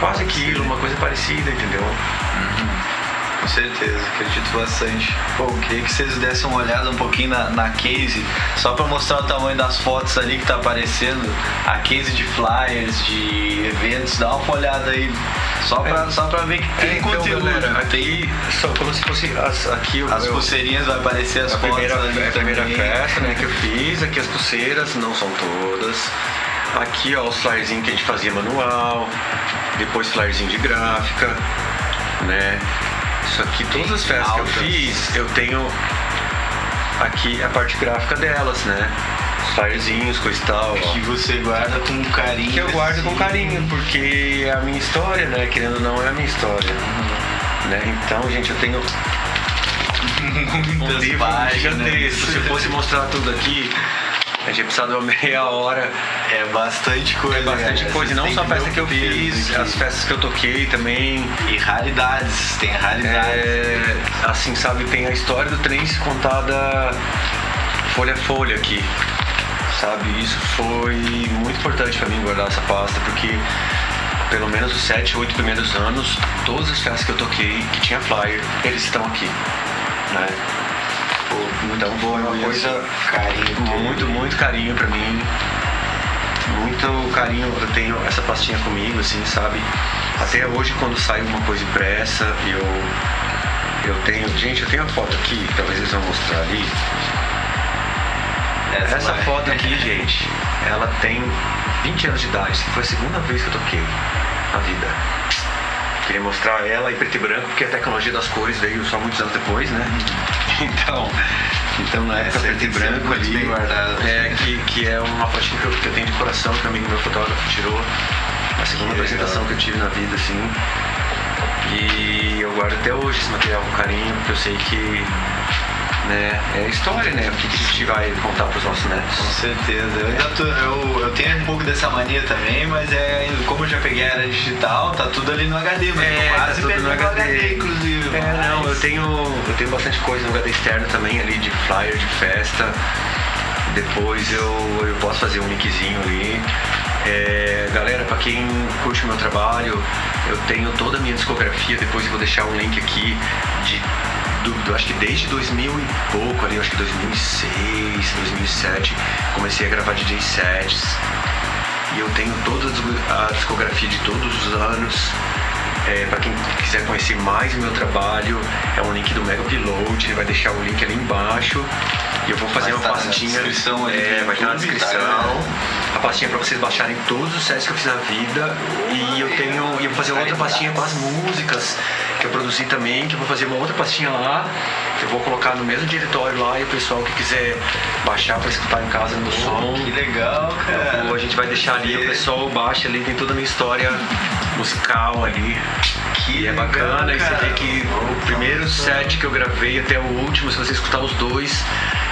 Quase aquilo, uma coisa parecida, entendeu? Com certeza, acredito bastante. Eu queria que vocês dessem uma olhada um pouquinho na, na case, só pra mostrar o tamanho das fotos ali que tá aparecendo. A case de flyers, de eventos, dá uma olhada aí. Só pra, É. só pra ver que tem É, então, conteúdo. galera, tem aqui só como se fosse as, aqui as eu- pulseirinhas, vai aparecer as fotos primeira, ali a primeira também. festa né, que eu *laughs* fiz, aqui as pulseiras, não são todas. Aqui ó, os flyerzinhos que a gente fazia manual, depois flyerzinho de gráfica, né? Isso aqui, todas as festas que eu altas. fiz, eu tenho aqui a parte gráfica delas, né? Os flyerzinhos, coisa e tal. Que você guarda com carinho. Que eu guardo com assim. carinho, porque é a minha história, né? Querendo ou não, é a minha história. Né? Então, gente, eu tenho *laughs* um livro gigantesco. Se eu fosse mostrar tudo aqui, a gente ia precisar de uma meia *laughs* hora. É bastante coisa. É bastante galera. coisa. E não só a festa que eu fiz, aqui. as festas que eu toquei também. E raridades, tem raridades. É, assim, sabe, tem a história do trance contada folha a folha aqui. Sabe, isso foi muito importante pra mim guardar essa pasta, porque pelo menos os sete, oito primeiros anos, todas as festas que eu toquei, que tinha flyer, eles estão aqui. Né? Pô, Então foi uma coisa carinho. muito, muito carinho pra mim. Muito carinho, eu tenho essa pastinha comigo, assim, sabe? Até hoje quando sai uma coisa impressa, eu. Eu tenho. Gente, eu tenho a foto aqui, talvez eles vão mostrar ali. Essa vai. foto aqui, gente, ela tem 20 anos de idade. Foi a segunda vez que eu toquei na vida. Queria mostrar ela em preto e branco, porque a tecnologia das cores veio só muitos anos depois, né? *laughs* Então, então na época Essa preto e branco ali, bem guardada. é, que, que é uma fotinha que eu, que eu tenho de coração, que um amigo meu fotógrafo tirou. A segunda Que apresentação legal. que eu tive na vida, assim. E eu guardo até hoje esse material com carinho, porque eu sei que né, é história, né? O que que a gente vai contar pros nossos Com netos. certeza. Eu, ainda tô- eu, eu tenho um pouco dessa mania também, mas é como eu já peguei a era digital, tá tudo ali no HD, mas É, tá quase tudo perdi no o HD. inclusive. É, mas- não, eu tenho, eu tenho bastante coisa no HD externo também ali de flyer, de festa. Depois eu, eu posso fazer um linkzinho ali. É, galera, pra quem curte o meu trabalho, eu tenho toda a minha discografia, depois eu vou deixar um link aqui de do, acho que desde 2000 e pouco ali, acho que 2006, 2007, comecei a gravar DJ sets. E eu tenho toda a disco- a discografia de todos os anos. É, para quem quiser conhecer mais o meu trabalho, é um link do Mega Upload, ele vai deixar o link ali embaixo. E eu vou fazer Vai uma na pastinha. descrição é, vai estar na YouTube, descrição. tá? A pastinha para vocês baixarem todos os sets que eu fiz na vida. E eu tenho. E eu vou fazer outra pastinha com as músicas que eu produzi também, que eu vou fazer uma outra pastinha lá. que Eu vou colocar no mesmo diretório lá e o pessoal que quiser baixar para escutar em casa no som. Que legal, cara. Ou a gente vai deixar ali, o pessoal baixa ali, tem toda a minha história musical ali. Que é legal, bacana, e você vê que o primeiro set que eu gravei até o último, se você escutar os dois,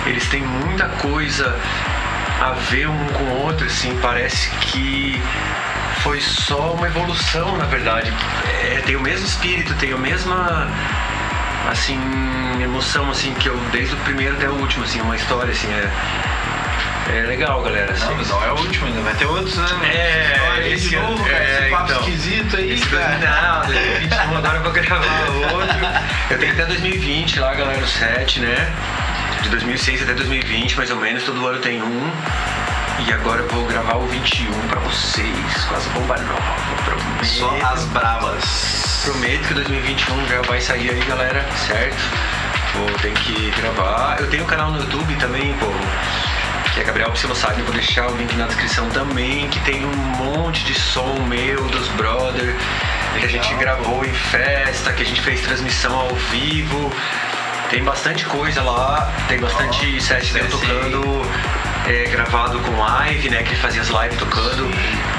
eles têm muita coisa a ver um com o outro, assim, parece que foi só uma evolução, na verdade. É, tem o mesmo espírito, tem a mesma assim, emoção assim que eu desde o primeiro até o último, assim, uma história assim, é é legal, galera. Assim. Não, não é o último ainda, vai ter outros, né? É, esse de novo, cara. é, Esse papo então. esquisito aí, Esse cara. Não, 2021 agora eu vou gravar outro. *laughs* Eu tenho até 2020 lá, galera, o 7, né? De 2006 até 2020, mais ou menos, todo ano tem um. E agora eu vou gravar o 21 pra vocês, com as bombas novas. Prometo. Só as bravas. Prometo que 2021 já vai sair aí, galera, certo? Vou ter que gravar. Eu tenho um canal no YouTube também, pô. Que é Gabriel Psilocybe, eu vou deixar o link na descrição também, que tem um monte de som meu, dos brother, que a gente gravou em festa, que a gente fez transmissão ao vivo. Tem bastante coisa lá, tem bastante set meu sim. tocando é, gravado com live, né? Que ele fazia as lives tocando.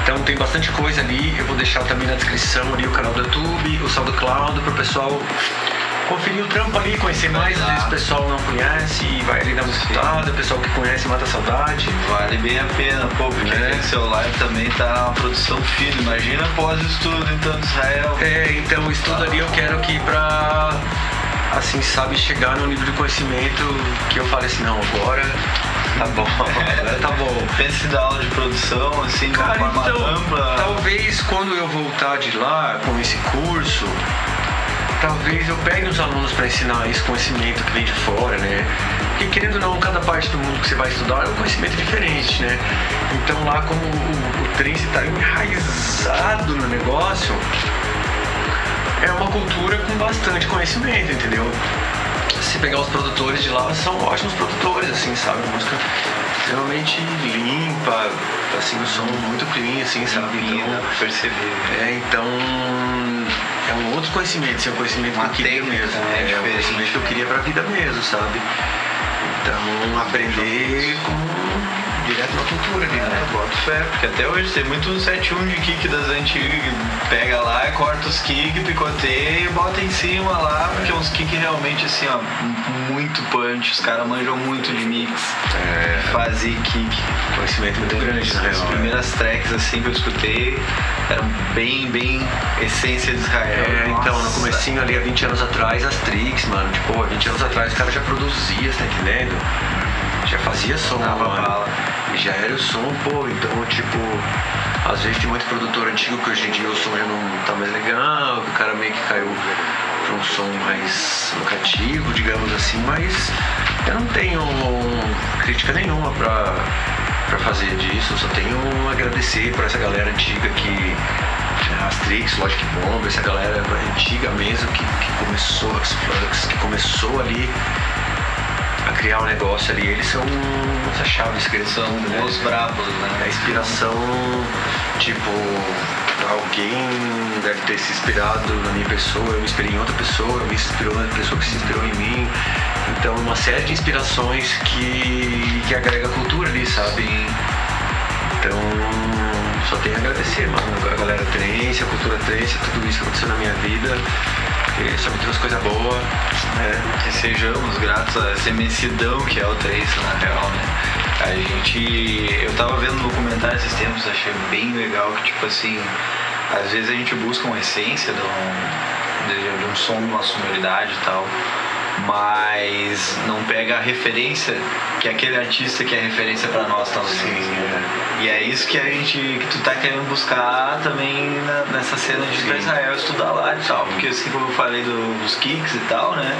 Então tem bastante coisa ali. Eu vou deixar também na descrição ali o canal do YouTube, o SoundCloud, pro pessoal conferir o trampo ali, conhecer mais. Às vezes o pessoal não conhece e vai ali dar uma escutada. O pessoal que conhece mata a saudade. Vale bem a pena, pô, porque Né? aquele seu live também tá uma produção fina. Imagina após estudo então de Israel. É, então o estudo ali eu quero que pra assim, sabe chegar num nível de conhecimento que eu falei assim, não, agora tá bom, agora *laughs* tá bom. Pense da aula de produção, assim, Cara, forma então, ampla. talvez quando eu voltar de lá com esse curso, talvez eu pegue os alunos para ensinar esse conhecimento que vem de fora, né? Porque querendo ou não, cada parte do mundo que você vai estudar é um conhecimento diferente, né? Então lá como o, o Trince está enraizado no negócio, é uma cultura com bastante conhecimento, entendeu? Se pegar os produtores de lá, são ótimos produtores, assim, sabe? Música extremamente limpa, assim, o som muito clean, assim, sabe? Então, perceber. é, então é um outro conhecimento, assim, é um conhecimento Uma que eu queria mesmo. né, É, é um diferente. conhecimento que eu queria pra vida mesmo, sabe? Então aprender com direto na cultura ali, né? boto fé, porque até hoje tem muito 7-1 de kick das antigas, que pega lá, corta os kick, picoteia e bota em cima lá, porque é uns kick realmente assim, ó, muito punch, os caras manjam muito de mix, É, fazer kick. conhecimento muito grande, na As real. né? primeiras tracks assim que eu escutei eram bem, bem essência de Israel. É, então, no comecinho ali, há 20 anos atrás, as Trix, mano, tipo, há 20 anos atrás o cara já produzia, tá entendendo? Já fazia som, mano. Já era o som, pô, então, tipo, às vezes tem muito produtor antigo que hoje em dia o som já não tá mais legal, o cara meio que caiu pra um som mais locativo, digamos assim, mas eu não tenho crítica nenhuma pra, pra fazer disso, eu só tenho agradecer por essa galera antiga que as Trix, Logic Bomb, essa galera antiga mesmo que, que começou, que começou ali criar um negócio ali, eles são essa chave que eles São né? os brabos, né? A inspiração, tipo, alguém deve ter se inspirado na minha pessoa, eu me inspirei em outra pessoa, eu me inspirou na pessoa que se inspirou em mim. Então, uma série de inspirações que, que agrega cultura ali, sabe? Então, só tenho a agradecer, mano, a galera trense, a cultura trense, tudo isso que aconteceu na minha vida. Porque Só me trouxe coisa boa, né? Que sejamos gratos a essa imensidão que é o Trace, na real, né? A gente. Eu tava vendo um documentário esses tempos, achei bem legal que, tipo assim, às vezes a gente busca uma essência de um, de, de um som, de uma sonoridade e tal, mas não pega a referência que aquele artista que é referência pra nós tá usando. Sim, E é isso que a gente. que tu tá querendo buscar também na- nessa cena de ir Sim. Israel estudar lá e tal. Porque assim como eu falei do- dos kicks e tal, né?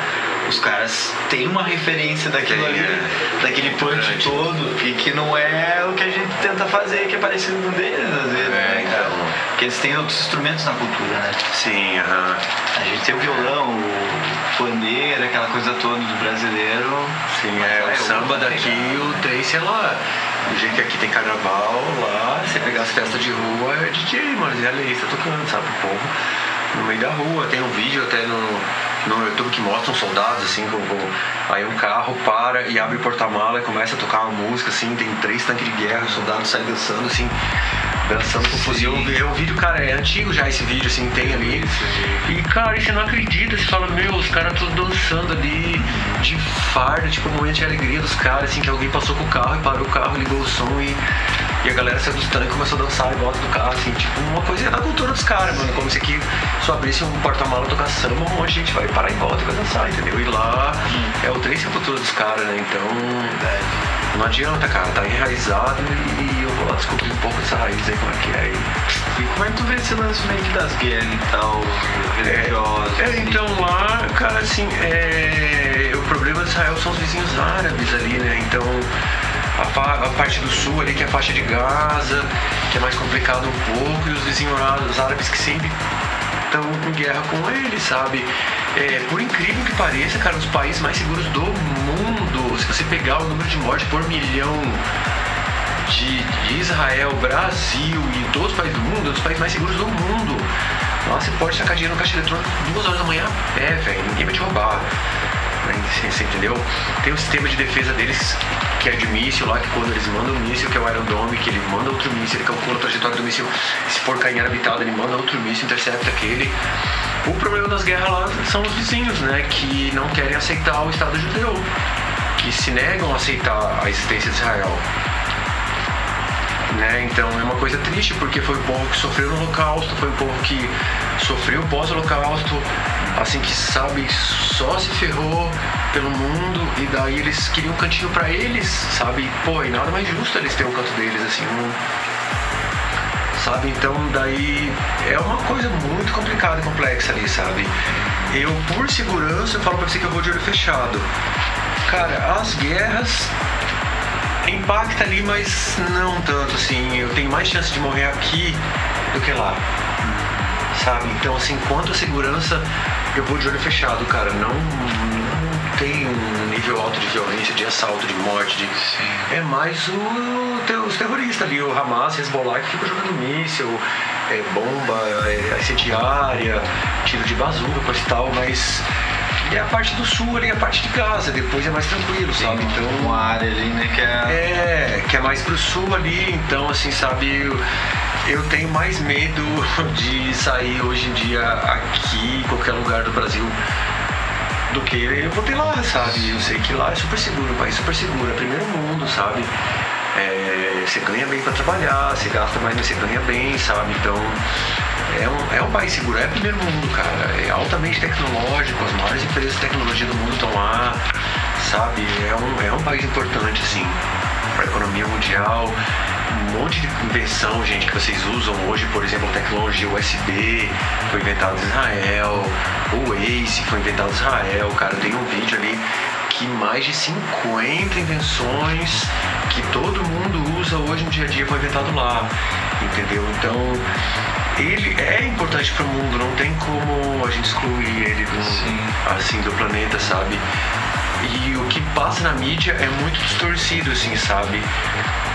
Os caras têm uma referência daquilo ali, é. daquele punch grande. todo, e que não é o que a gente tenta fazer, que é parecido com o deles, às vezes, É, né, cara? então. Porque eles têm outros instrumentos na cultura, né? Sim, aham. A gente tem o violão, o pandeiro, aquela coisa toda do brasileiro. Sim, é, o outro samba daqui, pegada. o Trace é lá. Do jeito que aqui tem carnaval, lá, você pegar as festas de rua, é DJ, mano, é lei, tá tocando, sabe? O povo no meio da rua. Tem um vídeo até no, no YouTube que mostra uns soldados, assim, com, com- aí um carro para e abre o porta-mala e começa a tocar uma música, assim, tem três tanques de guerra, os soldados saem dançando, assim, dançando com fuzil. É um vídeo, cara, é antigo já esse vídeo, assim, tem ali. E, cara, e você não acredita, você fala, meu, os caras todos dançando ali de farda, tipo, um momento de alegria dos caras, assim, que alguém passou com o carro e parou o carro, ligou o som e, e a galera saiu dos tanques e começou a dançar em volta do carro, assim, tipo, uma coisa da cultura dos caras, mano. Como se aqui só abrisse um porta-mala tocar samba, um monte de gente vai parar em volta e vai dançar, entendeu? E lá é o três a cultura dos caras, né? Então. Não adianta, cara, tá enraizado e eu vou lá descobrir um pouco dessa raiz aí, como é que é. E E como é que tu vê esse lance meio que das guerras e tal, religiosos? É, então lá, cara, assim, é, o problema de Israel são os vizinhos árabes ali, né? Então a, parte do sul ali, que é a faixa de Gaza, que é mais complicado um pouco, e os vizinhos árabes que sempre estão em guerra com eles, sabe? É, por incrível que pareça, cara, os países mais seguros do mundo, se você pegar o número de mortes por milhão de, de Israel, Brasil e todos os países do mundo, é um dos países mais seguros do mundo. Lá você pode sacar dinheiro no caixa eletrônico duas horas da manhã a pé, velho. Ninguém vai te roubar. Você, entendeu? Tem um sistema de defesa deles que é de míssil lá, que quando eles mandam um míssil, que é o Iron Dome, que ele manda outro míssil, ele calcula a trajetória do míssil. Se for cair em ele manda outro míssil, intercepta aquele. O problema das guerras lá são os vizinhos, né? Que não querem aceitar o Estado judeu. Que se negam a aceitar a existência de Israel. Né? Então é uma coisa triste porque foi o povo que sofreu no Holocausto, foi o povo que sofreu pós-Holocausto, assim que sabe só se ferrou pelo mundo e daí eles queriam um cantinho para eles, sabe? Pô, e nada mais justo eles terem um canto deles, assim, um, sabe? Então daí é uma coisa muito complicada e complexa ali, sabe? Eu, por segurança, eu falo pra você que eu vou de olho fechado. Cara, as guerras impacta ali, mas não tanto assim. Eu tenho mais chance de morrer aqui do que lá. Sabe? Então, assim, quanto a segurança, eu vou de olho fechado, cara. Não, não tem um nível alto de violência, de assalto, de morte. De... É mais o, os terroristas ali, o Hamas, Hezbollah, que ficam jogando míssil, é, bomba, é, incendiária, tiro de bazuca, coisa e tal, mas é a parte do sul ali, a parte de Gaza, depois é mais tranquilo, sabe? Então uma área ali, né, que é É, que é mais pro sul ali, então assim, sabe, eu, eu tenho mais medo *laughs* de sair hoje em dia aqui, em qualquer lugar do Brasil do que eu vou ter lá, sabe? Eu sei que lá é super seguro, um país super seguro, é primeiro mundo, sabe? É, você ganha bem para trabalhar, você gasta mais, mas você ganha bem, sabe? Então é um, é um país seguro, é primeiro mundo, cara. É altamente tecnológico, as maiores empresas de tecnologia do mundo estão lá, sabe? É um, é um país importante, assim, para a economia mundial. Um monte de invenção, gente, que vocês usam hoje, por exemplo, a tecnologia USB foi inventada em Israel, o Ace foi inventado em Israel, cara. Tem um vídeo ali que mais de 50 invenções que todo mundo usa hoje no dia a dia foi inventado lá, entendeu? Então ele é importante para o mundo, não tem como a gente excluir ele do, assim do planeta, sabe? E o que passa na mídia é muito distorcido, assim, sabe?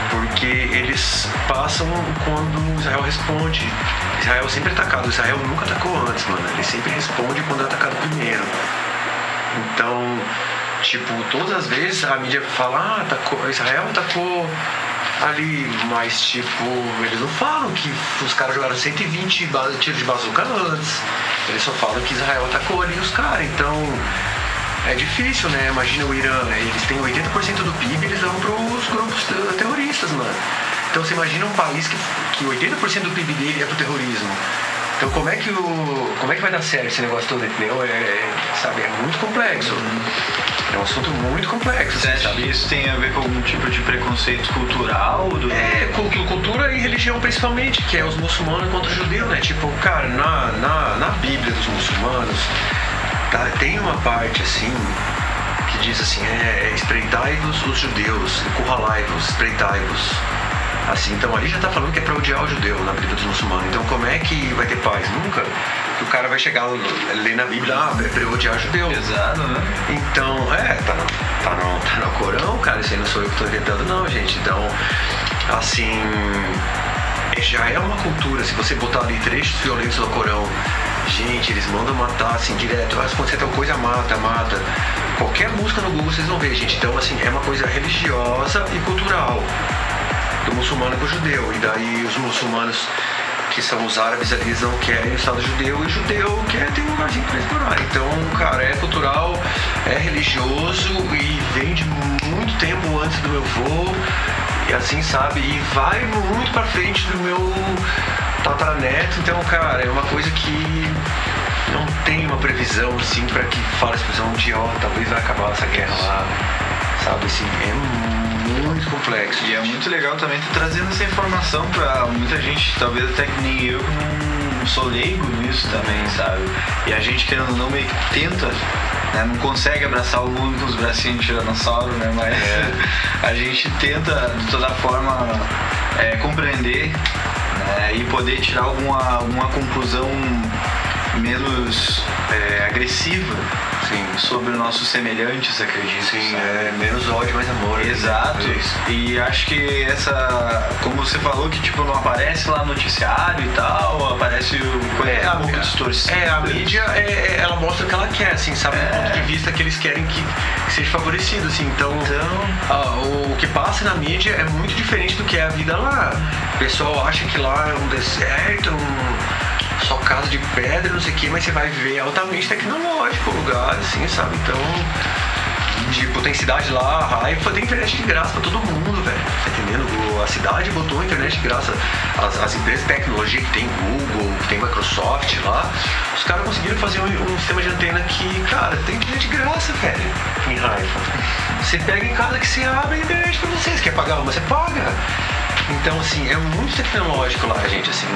Porque eles passam quando Israel responde. Israel sempre é atacado, Israel nunca atacou antes, mano. Ele sempre responde quando é atacado primeiro. Então, tipo, todas as vezes a mídia fala, ah, atacou, Israel atacou ali, mas tipo, eles não falam que os caras jogaram 120 tiros de bazuca antes. Eles só falam que Israel atacou ali os caras. Então é difícil, né? Imagina o Irã, né? eles têm 80% do PIB, eles dão pros grupos terroristas, mano. Então você imagina um país que, que 80% do PIB dele é pro terrorismo. Então como é que o. como é que vai dar certo esse negócio todo, entendeu? É, é sabe, é muito complexo. É um assunto muito complexo. Você acha que isso tem a ver com algum tipo de preconceito cultural? Do... É, cultura e religião principalmente, que é os muçulmanos contra os judeus, né? Tipo, cara, na, na, na Bíblia dos muçulmanos, tá, tem uma parte assim que diz assim, é, é espreitai-vos os judeus, encurralai-vos, espreitai-vos. Assim, então ali já está falando que é para odiar o judeu na Bíblia dos muçulmanos. Então como é que vai ter paz? Nunca. Que o cara vai chegar, ler na Bíblia, ah, é para odiar judeu. Pesado, né? Então, é, tá no, tá, no, tá no Corão, cara, isso aí não sou eu que estou inventando não, gente. Então, assim, já é uma cultura, se você botar ali trechos violentos do Corão, gente, eles mandam matar assim direto, ah, se acontecer tal coisa, mata, mata. Qualquer música no Google vocês vão ver, gente. Então, assim, é uma coisa religiosa e cultural do muçulmano com o judeu. E daí os muçulmanos, que são os árabes eles não querem o Estado judeu e o judeu quer ter um lugarzinho para explorar. Então, cara, é cultural, é religioso e vem de muito tempo antes do meu avô, e assim, sabe? E vai muito para frente do meu tataraneto. Então, cara, é uma coisa que não tem uma previsão assim para que fale a expressão um dia, ó, talvez vai acabar essa guerra lá, sabe? Assim, é muito complexo. E é muito legal também estar trazendo essa informação para muita gente, talvez até que nem eu, que não sou leigo nisso também, sabe? E a gente querendo ou não meio que tenta né? Não consegue abraçar o mundo com os bracinhos de tiranossauro, né? Mas é. *laughs* a gente tenta de toda forma é, compreender né? e poder tirar alguma, alguma conclusão menos é, agressiva Sim. sobre os nossos semelhantes, acredito. Sim, é menos ódio, mais amor. Exato. É e acho que essa, como você falou, que tipo não aparece lá no noticiário e tal, aparece o é, distorcido. É, a mídia, é, é, ela mostra o que ela quer, assim, sabe? Do ponto de vista que eles querem que, que seja favorecido, assim. Então, então... A, o, o que passa na mídia é muito diferente do que é a vida lá. O pessoal acha que lá é um deserto, um só casa de pedra, não sei o que, mas você vai ver altamente tecnológico o lugar, assim, sabe? Então Tipo, tem cidade lá, Raifa tem internet de graça pra todo mundo, velho. Tá entendendo? A cidade botou a internet de graça. As, as empresas de tecnologia que tem Google, que tem Microsoft lá, os caras conseguiram fazer um, um, sistema de antena que, cara, tem internet de graça, velho, em Raifa. Você pega em casa que você abre a internet pra você. Você quer pagar uma, você paga. Então, assim, é muito tecnológico lá, gente, assim.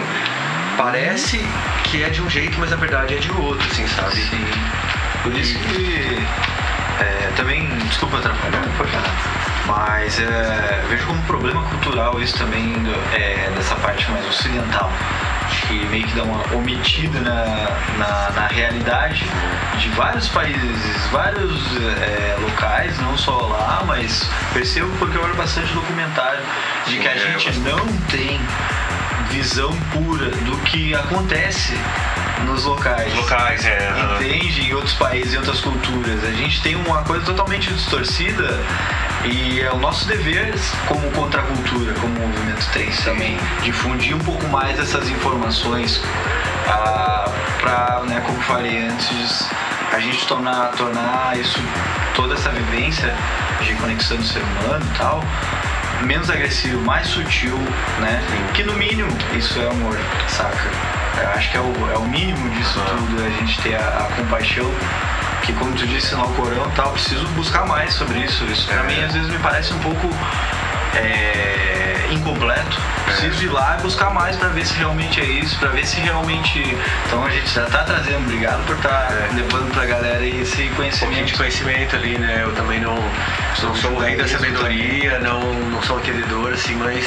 Parece que é de um jeito, mas na verdade é de outro, assim, sabe? Sim. Por isso que é, também, desculpa atrapalhar, não foi nada. Mas é, vejo como problema cultural isso também é, dessa parte mais ocidental. Que meio que dá uma omitida na, na, na realidade de vários países, vários é, locais, não só lá, mas percebo porque eu olho bastante documentário de que a gente não tem visão pura do que acontece nos locais. Locais, é. Entende? Em outros países, em outras culturas. A gente tem uma coisa totalmente distorcida e é o nosso dever como contracultura, como movimento trans também, difundir um pouco mais essas informações ah, para, né, como falei antes, a gente tornar, tornar isso, toda essa vivência de conexão do ser humano e tal, menos agressivo, mais sutil, né? Que no mínimo isso é amor, saca? Eu acho que é o, é o mínimo disso tudo, a gente ter a, a compaixão que como tu disse no Corão tal, preciso buscar mais sobre isso. Isso pra é. mim às vezes me parece um pouco é, incompleto. Preciso ir lá e buscar mais para ver se realmente é isso, para ver se realmente. Então a gente já tá trazendo, obrigado por estar tá é. levando pra galera esse conhecimento. Um de conhecimento ali, né? Eu também não, não sou o rei da sabedoria, não, não sou entendedor, assim, mas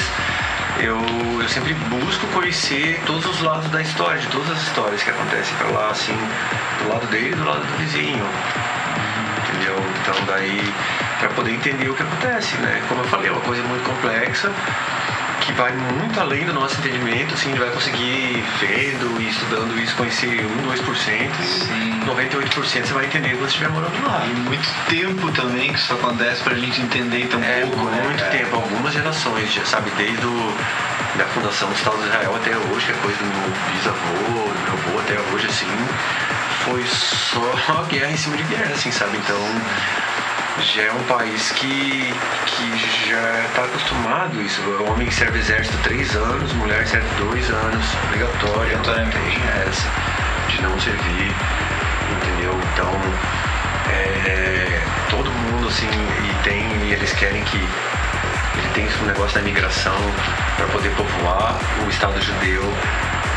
eu, eu sempre busco conhecer todos os lados da história, de todas as histórias que acontecem para lá, assim, do lado dele e do lado do vizinho. Entendeu? Então daí para poder entender o que acontece, né? Como eu falei, é uma coisa muito complexa que vai muito além do nosso entendimento, assim, a gente vai conseguir vendo e estudando isso, conhecer 1, 2%, Sim. 98% você vai entender quando você estiver morando lá. E muito tempo também que isso acontece pra gente entender tão é, pouco, né? Muito tempo, algumas gerações, já sabe, desde o, da fundação do Estado de Israel até hoje, que é coisa do meu bisavô, do meu avô até hoje, assim, foi só *laughs* guerra em cima de guerra, assim, sabe? Então já é um país que, que já está acostumado a isso. O homem serve exército três anos, mulher serve dois anos, obrigatória, não tem essa de não servir, entendeu? Então é, todo mundo assim, e tem, e eles querem que ele tem um negócio da migração para poder povoar o Estado judeu,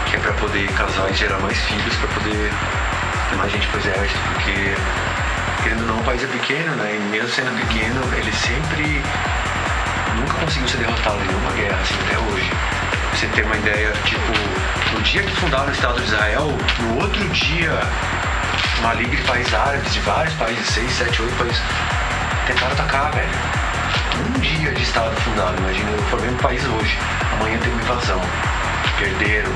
que é para poder casar e gerar mais filhos, para poder ter mais gente pro exército, porque querendo ou não, o país é pequeno, né? E mesmo sendo pequeno, ele sempre nunca conseguiu ser derrotado em nenhuma guerra, assim, até hoje. Pra você ter uma ideia, tipo, no dia que fundaram o Estado de Israel, no outro dia, uma liga de países árabes, de vários países, seis, sete, oito países, tentaram atacar, velho. Um dia de Estado fundado, imagina, eu formei um país hoje, amanhã tem uma invasão. Perderam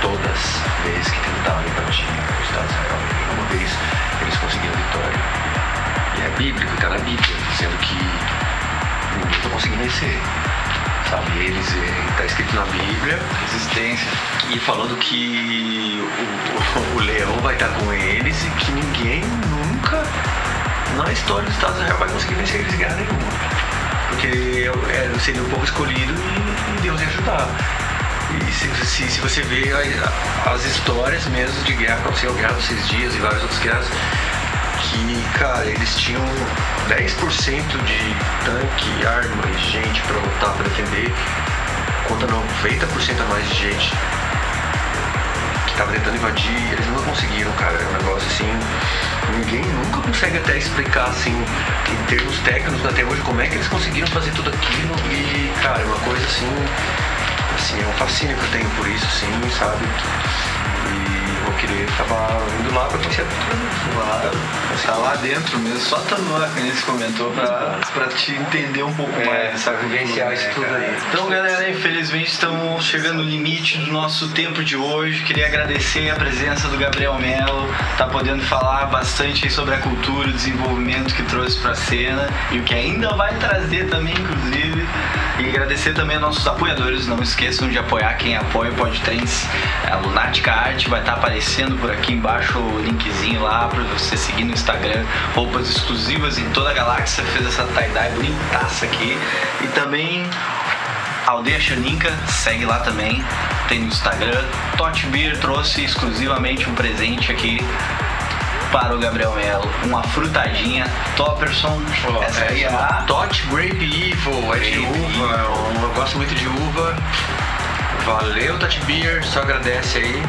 todas as vezes que tentaram invadir o Estado de Israel. Uma vez bíblico, está na Bíblia, dizendo que ninguém está conseguindo vencer. Sabe, eles, está escrito na Bíblia, resistência. E falando que o, o, *laughs* o leão vai estar com eles e que ninguém nunca na história dos Estados Unidos vai conseguir vencer eles guerra nenhuma. Porque eu, é, seria o povo escolhido e, e Deus ia ajudar. E se, se, se você vê as, as, histórias mesmo de guerra, aconteceu a Guerra dos Seis Dias e várias outras guerras, que, cara, eles tinham 10% de tanque, arma e gente para lutar, para defender, contra 90% a mais de gente que tava tentando invadir, eles nunca conseguiram, cara. É um negócio assim. Ninguém nunca consegue até explicar assim, em termos técnicos até hoje, como é que eles conseguiram fazer tudo aquilo. E, cara, é uma coisa assim assim, é um fascínio que eu tenho por isso, sim, sabe? E vou querer acabar indo lá pra conhecer a cultura. Claro, tá lá dentro mesmo, só Tanua que nem se comentou pra, pra te entender um pouco é, mais essa vivenciar isso tudo aí. Então, galera, infelizmente estamos chegando no limite do nosso tempo de hoje. Queria agradecer a presença do Gabriel Melo, tá podendo falar bastante sobre a cultura, o desenvolvimento que trouxe pra cena e o que ainda vai trazer também, inclusive. E agradecer também a nossos apoiadores, não esqueça esqueçam de apoiar quem apoia o Podtrends. A Lunática Arte vai estar aparecendo por aqui embaixo o linkzinho lá para você seguir no Instagram. Roupas exclusivas em toda a galáxia. Fez essa tie-dye bonitaça aqui. E também Aldeia Xaninca, segue lá também, tem no Instagram. Tot Beer trouxe exclusivamente um presente aqui para o Gabriel Melo. Uma frutadinha Topperson. Ó, Essa aí é é a Tot Grape Evil, é de uva. Eu, eu gosto muito de uva. Valeu, Tot Beer, só agradece aí.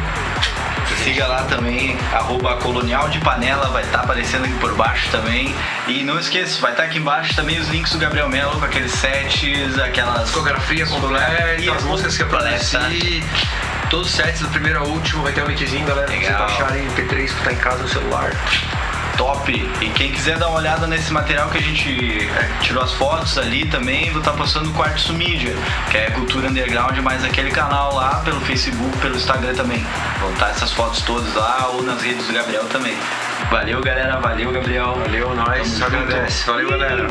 Siga lá também, arroba Colonial de Panela, vai estar aparecendo aqui por baixo também. E não esqueça, vai estar aqui embaixo também os links do Gabriel Melo com aqueles sets, aquelas. Discografia completa, as músicas que eu produzi. Todos os sets do primeiro ao último, vai ter um linkzinho, galera, pra vocês Legal. baixarem MP3 que tá em casa no celular. Top! E quem quiser dar uma olhada nesse material que a gente é, tirou as fotos ali também, vou estar postando no Quartzo Mídia, que é Cultura Underground, mas aquele canal lá pelo Facebook, pelo Instagram também. Vão estar essas fotos todas lá ou nas redes do Gabriel também. Valeu, galera. Valeu, Gabriel. Valeu, nós, só agradece. Valeu, galera.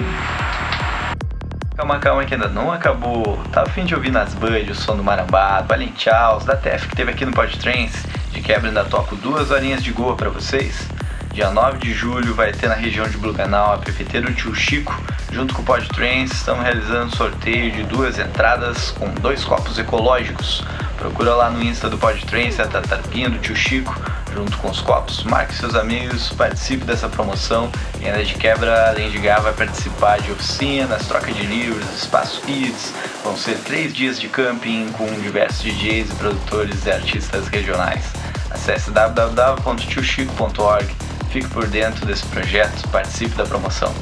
Calma, calma que ainda não acabou. Tá a fim de ouvir nas Bud, o som do Marambá, do Charles, da TF que teve aqui no Podtrance. De quebra ainda toco duas horinhas de goa pra vocês. Dia 9 de julho vai ter na região de Blumenau a Prefeiteiro Tio Chico, junto com o Podtrance, estamos realizando sorteio de duas entradas com dois copos ecológicos. Procura lá no Insta do Podtrance a Tatarpinha do Tio Chico, junto com os copos. Marque seus amigos, participe dessa promoção. E ainda de quebra, além de ganhar, vai participar de oficinas, troca de livros, espaço kids. Vão ser três dias de camping com diversos DJs e produtores e artistas regionais. Acesse www.tiochico.org, fique por dentro desse projeto, participe da promoção.